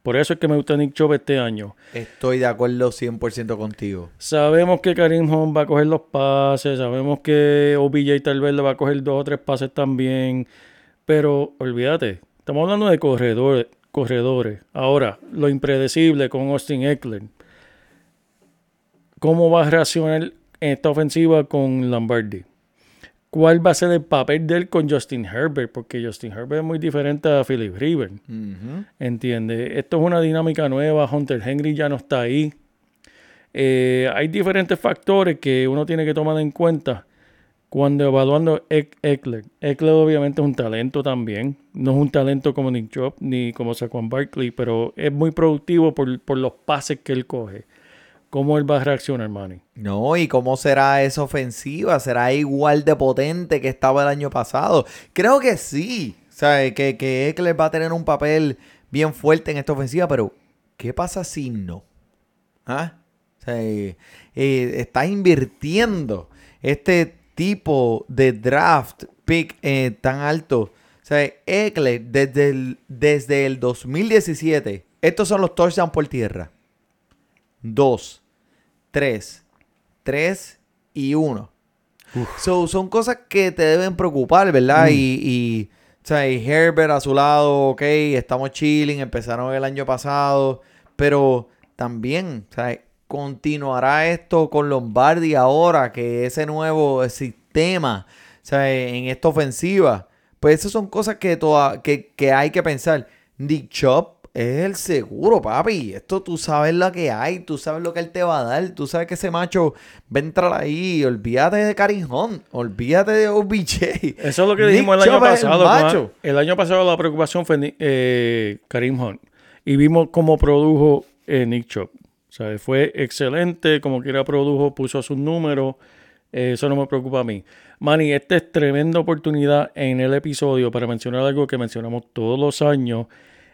Por eso es que me gusta Nick Chubb este año. Estoy de acuerdo 100% contigo. Sabemos que Karim Hunt va a coger los pases, sabemos que OBJ tal vez le va a coger dos o tres pases también, pero olvídate, estamos hablando de corredores, corredores. Ahora, lo impredecible con Austin Eckler. ¿Cómo va a reaccionar en esta ofensiva con Lombardi? ¿Cuál va a ser el papel de él con Justin Herbert? Porque Justin Herbert es muy diferente a Philip Rivers. Ujú. ¿Entiendes? Esto es una dinámica nueva. Hunter Henry ya no está ahí. Eh, hay diferentes factores que uno tiene que tomar en cuenta cuando evaluando Eck- Eckler. Eckler obviamente es un talento también. No es un talento como Nick Chubb ni como Saquon Barkley, pero es muy productivo por, por los pases que él coge. ¿Cómo él va a reaccionar, Manny? No, ¿y cómo será esa ofensiva? ¿Será igual de potente que estaba el año pasado? Creo que sí. O que, que Eckler va a tener un papel bien fuerte en esta ofensiva, pero ¿qué pasa si no? ¿Ah? O sea, eh, eh, invirtiendo este tipo de draft pick eh, tan alto. O sea, Eckler desde el, desde el 2017, estos son los touchdowns por tierra. Dos. 3, 3 y 1. So, son cosas que te deben preocupar, ¿verdad? Y, y, o sea, y Herbert a su lado, ok, estamos chilling, empezaron el año pasado, pero también, o sea, continuará esto con Lombardi ahora, que ese nuevo sistema, o sea, en esta ofensiva, pues esas son cosas que, toda, que, que hay que pensar. Nick Chop es el seguro, papi. Esto tú sabes lo que hay, tú sabes lo que él te va a dar, tú sabes que ese macho va a entrar ahí. Olvídate de Karim Hunt, olvídate de OBJ. Eso es lo que Nick dijimos el año el pasado. Juan. El año pasado la preocupación fue eh, Karim Hunt. Y vimos cómo produjo eh, Nick Chubb. O sea, fue excelente, como quiera produjo, puso sus números. Eh, eso no me preocupa a mí. Manny, esta es tremenda oportunidad en el episodio para mencionar algo que mencionamos todos los años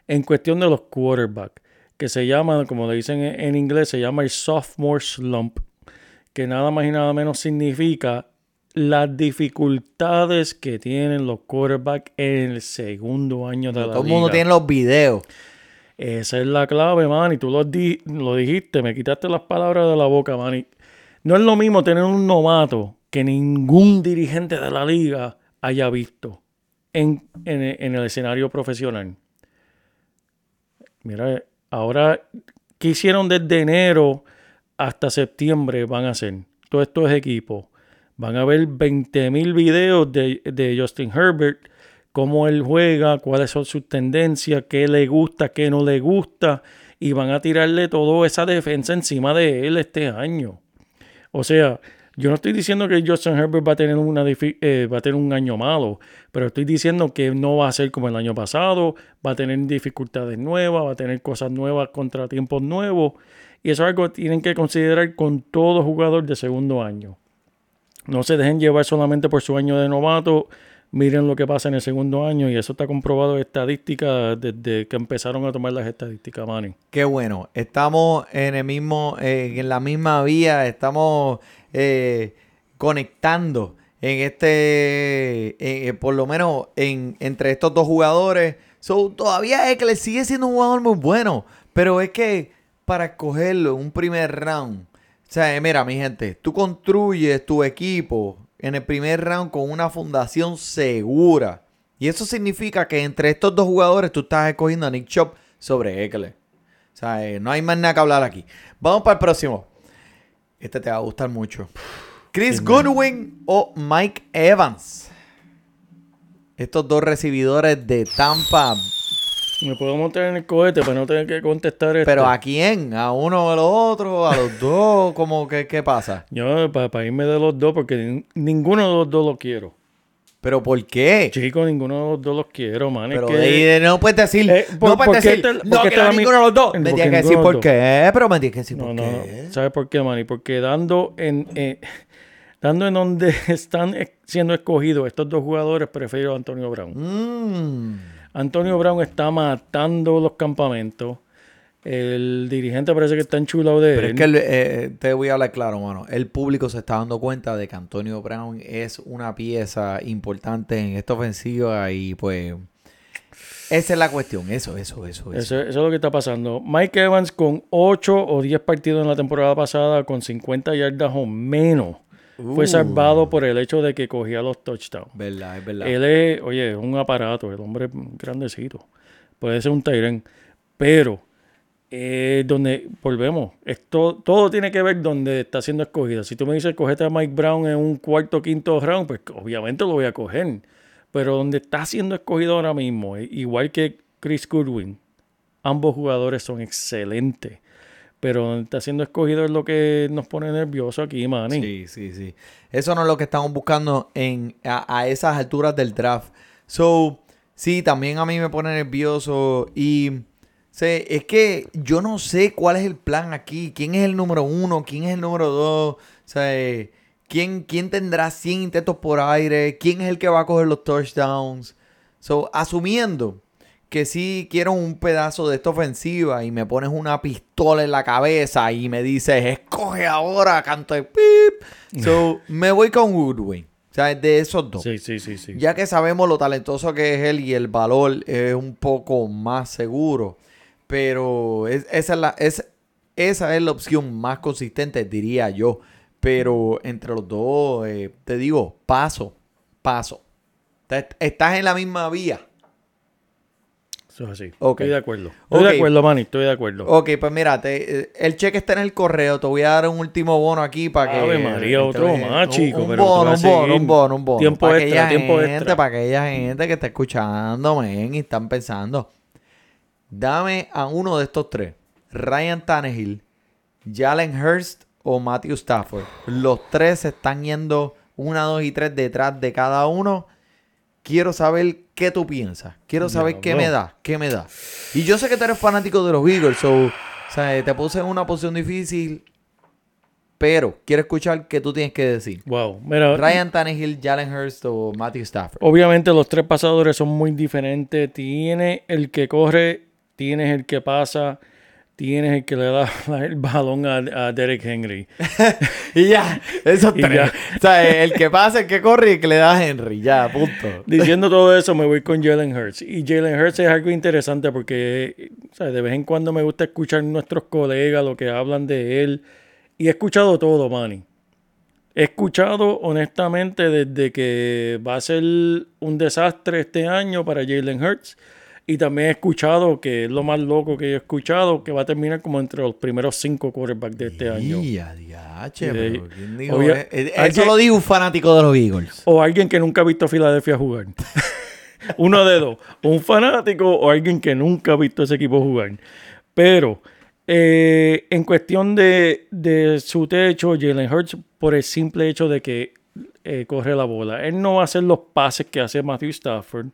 en cuestión de los quarterbacks, que se llama, como le dicen en inglés, se llama el sophomore slump, que nada más y nada menos significa las dificultades que tienen los quarterbacks en el segundo año de la Todo el mundo liga. tiene los videos. Esa es la clave, man. Y tú lo, di- lo dijiste, me quitaste las palabras de la boca, man. Y no es lo mismo tener un novato que ningún dirigente de la liga haya visto en, en- en el escenario profesional. Mira, ahora, ¿qué hicieron desde enero hasta septiembre? Van a hacer todos estos equipos. Van a ver 20.000 videos de, de Justin Herbert, cómo él juega, cuáles son sus tendencias, qué le gusta, qué no le gusta, y van a tirarle toda esa defensa encima de él este año. O sea, yo no estoy diciendo que Justin Herbert va a tener una difi- eh, va a tener un año malo, pero estoy diciendo que no va a ser como el año pasado, va a tener dificultades nuevas, va a tener cosas nuevas, contratiempos nuevos, y eso es algo que tienen que considerar con todo jugador de segundo año. No se dejen llevar solamente por su año de novato. Miren lo que pasa en el segundo año y eso está comprobado en estadística desde que empezaron a tomar las estadísticas, Manny. Qué bueno. Estamos en el mismo, eh, en la misma vía, estamos eh, conectando en este, eh, por lo menos en, entre estos dos jugadores. So, todavía Eckler sigue siendo un jugador muy bueno, pero es que para escogerlo en un primer round, o sea, eh, mira, mi gente, tú construyes tu equipo en el primer round con una fundación segura. Y eso significa que entre estos dos jugadores tú estás escogiendo a Nick Chubb sobre Eckler. O sea, no hay más nada que hablar aquí. Vamos para el próximo. Este te va a gustar mucho. Chris Goodwin o Mike Evans. Estos dos recibidores de Tampa. Me puedo montar en el cohete para no tener que contestar esto. Pero ¿a quién? ¿A uno o a los otros? ¿A los dos? ¿Cómo que qué pasa? Yo, para, irme de los dos, porque nin- ninguno de los dos los quiero. ¿Pero por qué? Chicos, ninguno de los dos los quiero, man. Pero es que, de- de- no puedes decir, Eh, por- no ¿por puedes decir, te- no quiero a ninguno de los dos. Me tienes que decir por qué, pero me tienes que decir No, por no, qué. no. ¿Sabes por qué, Manny? Porque dando en, eh, dando en donde están eh, siendo escogidos estos dos jugadores, prefiero a Antonio Brown. Mm. Antonio Brown está matando los campamentos. El dirigente parece que está enchulado de Pero él. es que el- eh, te voy a hablar claro, mano. El público se está dando cuenta de que Antonio Brown es una pieza importante en esta ofensiva y pues esa es la cuestión. Eso, eso, eso, eso. Eso, eso es lo que está pasando. Mike Evans con 8 o 10 partidos en la temporada pasada con 50 yardas o menos. Fue Uh. salvado por el hecho de que cogía los touchdowns. Verdad, es verdad. Él es, oye, es un aparato, el hombre es grandecito. Puede ser un Tyren, pero eh, donde, volvemos, esto, todo tiene que ver donde está siendo escogido. Si tú me dices, cogete a Mike Brown en un cuarto quinto round, pues obviamente lo voy a coger. Pero donde está siendo escogido ahora mismo, eh, igual que Chris Goodwin, ambos jugadores son excelentes. Pero donde está siendo escogido es lo que nos pone nervioso aquí, Manny. Sí, sí, sí. Eso no es lo que estamos buscando en, a, a esas alturas del draft. So, sí, también a mí me pone nervioso y sé, es que yo no sé cuál es el plan aquí. ¿Quién es el número uno? ¿Quién es el número dos? O sea, eh, ¿quién, ¿quién tendrá 100 intentos por aire? ¿Quién es el que va a coger los touchdowns? So, asumiendo que si quiero un pedazo de esta ofensiva y me pones una pistola en la cabeza y me dices, escoge ahora, canto de pip. So, me voy con Woodway. O sea, de esos dos. Sí, sí, sí, sí. Ya que sabemos lo talentoso que es él y el valor es un poco más seguro. Pero es- esa, es la, es, esa es la opción más consistente, diría yo. Pero entre los dos, eh, te digo, paso, paso. Est- Estás en la misma vía. Eso es así. Estoy de acuerdo. Estoy de acuerdo, Manny. Estoy de acuerdo. Ok, pues mira, te- eh, el cheque está en el correo. Te voy a dar un último bono aquí para que. Ave María, otro más, chico, Un pero bono, un bono, un bono, un bono. Tiempo para extra, aquella gente, tiempo extra. Para aquella gente que está escuchando, men, y están pensando. Dame a uno de estos tres. Ryan Tannehill, Jalen Hurst o Matthew Stafford. Los tres se están yendo una, dos y tres detrás de cada uno. Quiero saber qué tú piensas. Quiero saber qué me da. ¿Qué me da? Y yo sé que tú eres fanático de los Eagles. So, o sea, te puse en una posición difícil. Pero quiero escuchar qué tú tienes que decir. Wow. Mira, Ryan Tannehill, Jalen Hurst o Matthew Stafford. obviamente los tres pasadores son muy diferentes. Tiene el que corre, tienes el que pasa, tienes el que le da el balón a, a Derek Henry. Y ya, esos Y tres. ya. O sea, el que pasa, el que corre y el que le da a Henry. Ya, punto. Diciendo todo eso, me voy con Jalen Hurts. Y Jalen Hurts es algo interesante porque o sea, de vez en cuando me gusta escuchar nuestros colegas lo que hablan de él. Y he escuchado todo, Manny. He escuchado honestamente desde que va a ser un desastre este año para Jalen Hurts. Y también he escuchado, que es lo más loco que he escuchado, que va a terminar como entre los primeros cinco quarterbacks de este año. A diache, pero ¿quién dijo? obvia- Eh, eh, Eso lo dijo un fanático de los Eagles. O alguien que nunca ha visto a Filadelfia jugar. Uno de dos. Un fanático o alguien que nunca ha visto ese equipo jugar. Pero eh, en cuestión de, de su techo, Jalen Hurts, por el simple hecho de que eh, corre la bola, él no va a hacer los pases que hace Matthew Stafford.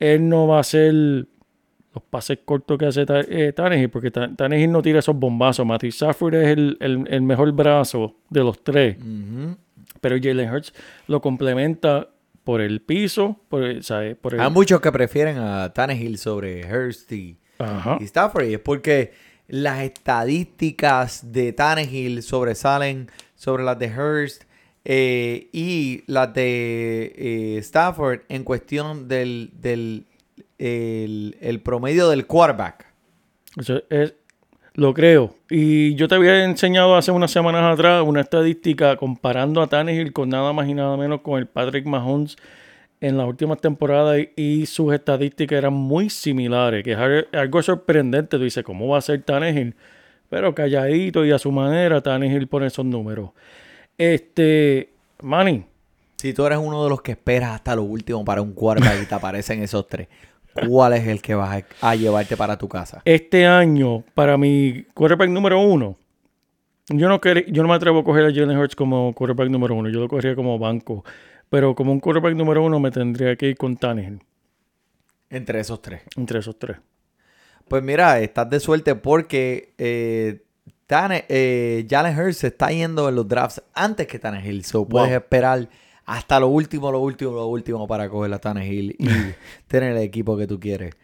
Él no va a hacer los pases cortos que hace eh, Tannehill, porque Ta- Tannehill no tira esos bombazos. Matthew Stafford es el, el- el mejor brazo de los tres. Pero Jalen Hurts lo complementa por el piso, por el, ¿sabe? Por el- Hay muchos que prefieren a Tannehill sobre Hurst y Stafford. Y es porque las estadísticas de Tannehill sobresalen sobre las de Hurst eh, y las de eh, Stafford en cuestión del, del el, promedio del quarterback. Eso es- lo creo. Y yo te había enseñado hace unas semanas atrás una estadística comparando a Tannehill con nada más y nada menos con el Patrick Mahomes en las últimas temporadas y, sus estadísticas eran muy similares, que es al- algo sorprendente. Tú dices, ¿cómo va a ser Tannehill? Pero calladito y a su manera, Tannehill pone esos números. Este, Manny, Si tú eres uno de los que esperas hasta lo último para un quarterback y te aparecen esos tres, ¿cuál es el que vas a, llevarte para tu casa? este año, para mi quarterback número uno, yo no, quer- yo no me atrevo a coger a Jalen Hurts como quarterback número uno. Yo lo cogería como banco. Pero como un quarterback número uno me tendría que ir con Tannehill. Entre esos tres. Entre esos tres. Pues mira, estás de suerte porque eh, Tane- eh, Jalen Hurts se está yendo en los drafts antes que Tannehill. So puedes Wow. esperar hasta lo último, lo último, lo último para coger a Tannehill y tener el equipo que tú quieres.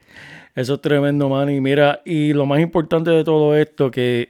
Eso es tremendo, man. Y mira, y lo más importante de todo esto, que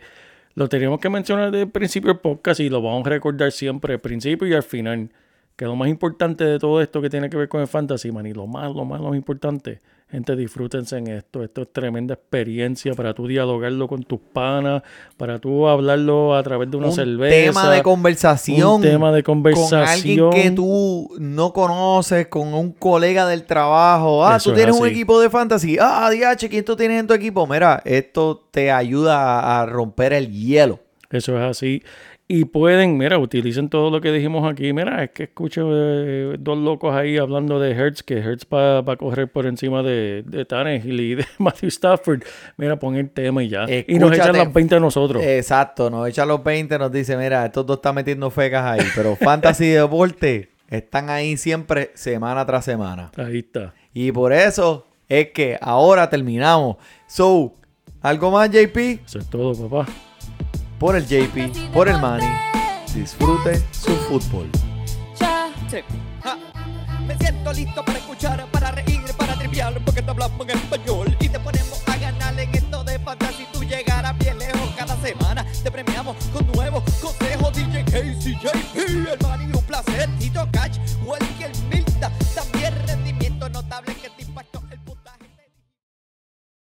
lo teníamos que mencionar desde el principio del podcast y lo vamos a recordar siempre, al principio y al final. Que lo más importante de todo esto que tiene que ver con el fantasy, man, y lo más, lo más, lo más importante, gente, disfrútense en esto. Esto es tremenda experiencia para tú dialogarlo con tus panas, para tú hablarlo a través de una un cerveza. tema de conversación. un tema de Con alguien conversación. que tú no conoces, con un colega del trabajo. Ah, Eso tú es tienes un equipo de fantasy. Ah, DH, ¿quién tú tienes en tu equipo? Mira, esto te ayuda a romper el hielo. Eso es así. Y pueden, mira, utilicen todo lo que dijimos aquí. Mira, es que escucho eh, dos locos ahí hablando de Hertz, que Hertz va, va a correr por encima de, de Tannehill y de Matthew Stafford. Mira, pon el tema y ya. y nos echan las 20 a nosotros. Exacto, nos echa los 20, nos dice, mira, estos dos están metiendo fecas ahí, pero fantasy y deporte están ahí siempre, semana tras semana. Ahí está. Y por eso es que ahora terminamos. So, ¿algo más, JP? Eso es todo, papá por el JP, por el Manny. Disfrute su fútbol. Sí. Ja. Me siento listo para escuchar, para reír, para triviar, porque te hablamos en español y te ponemos a ganar en esto de fantasía. Si tú llegaras bien lejos cada semana, te premiamos con nuevos consejos. DJ KCJP, el Manny, un placer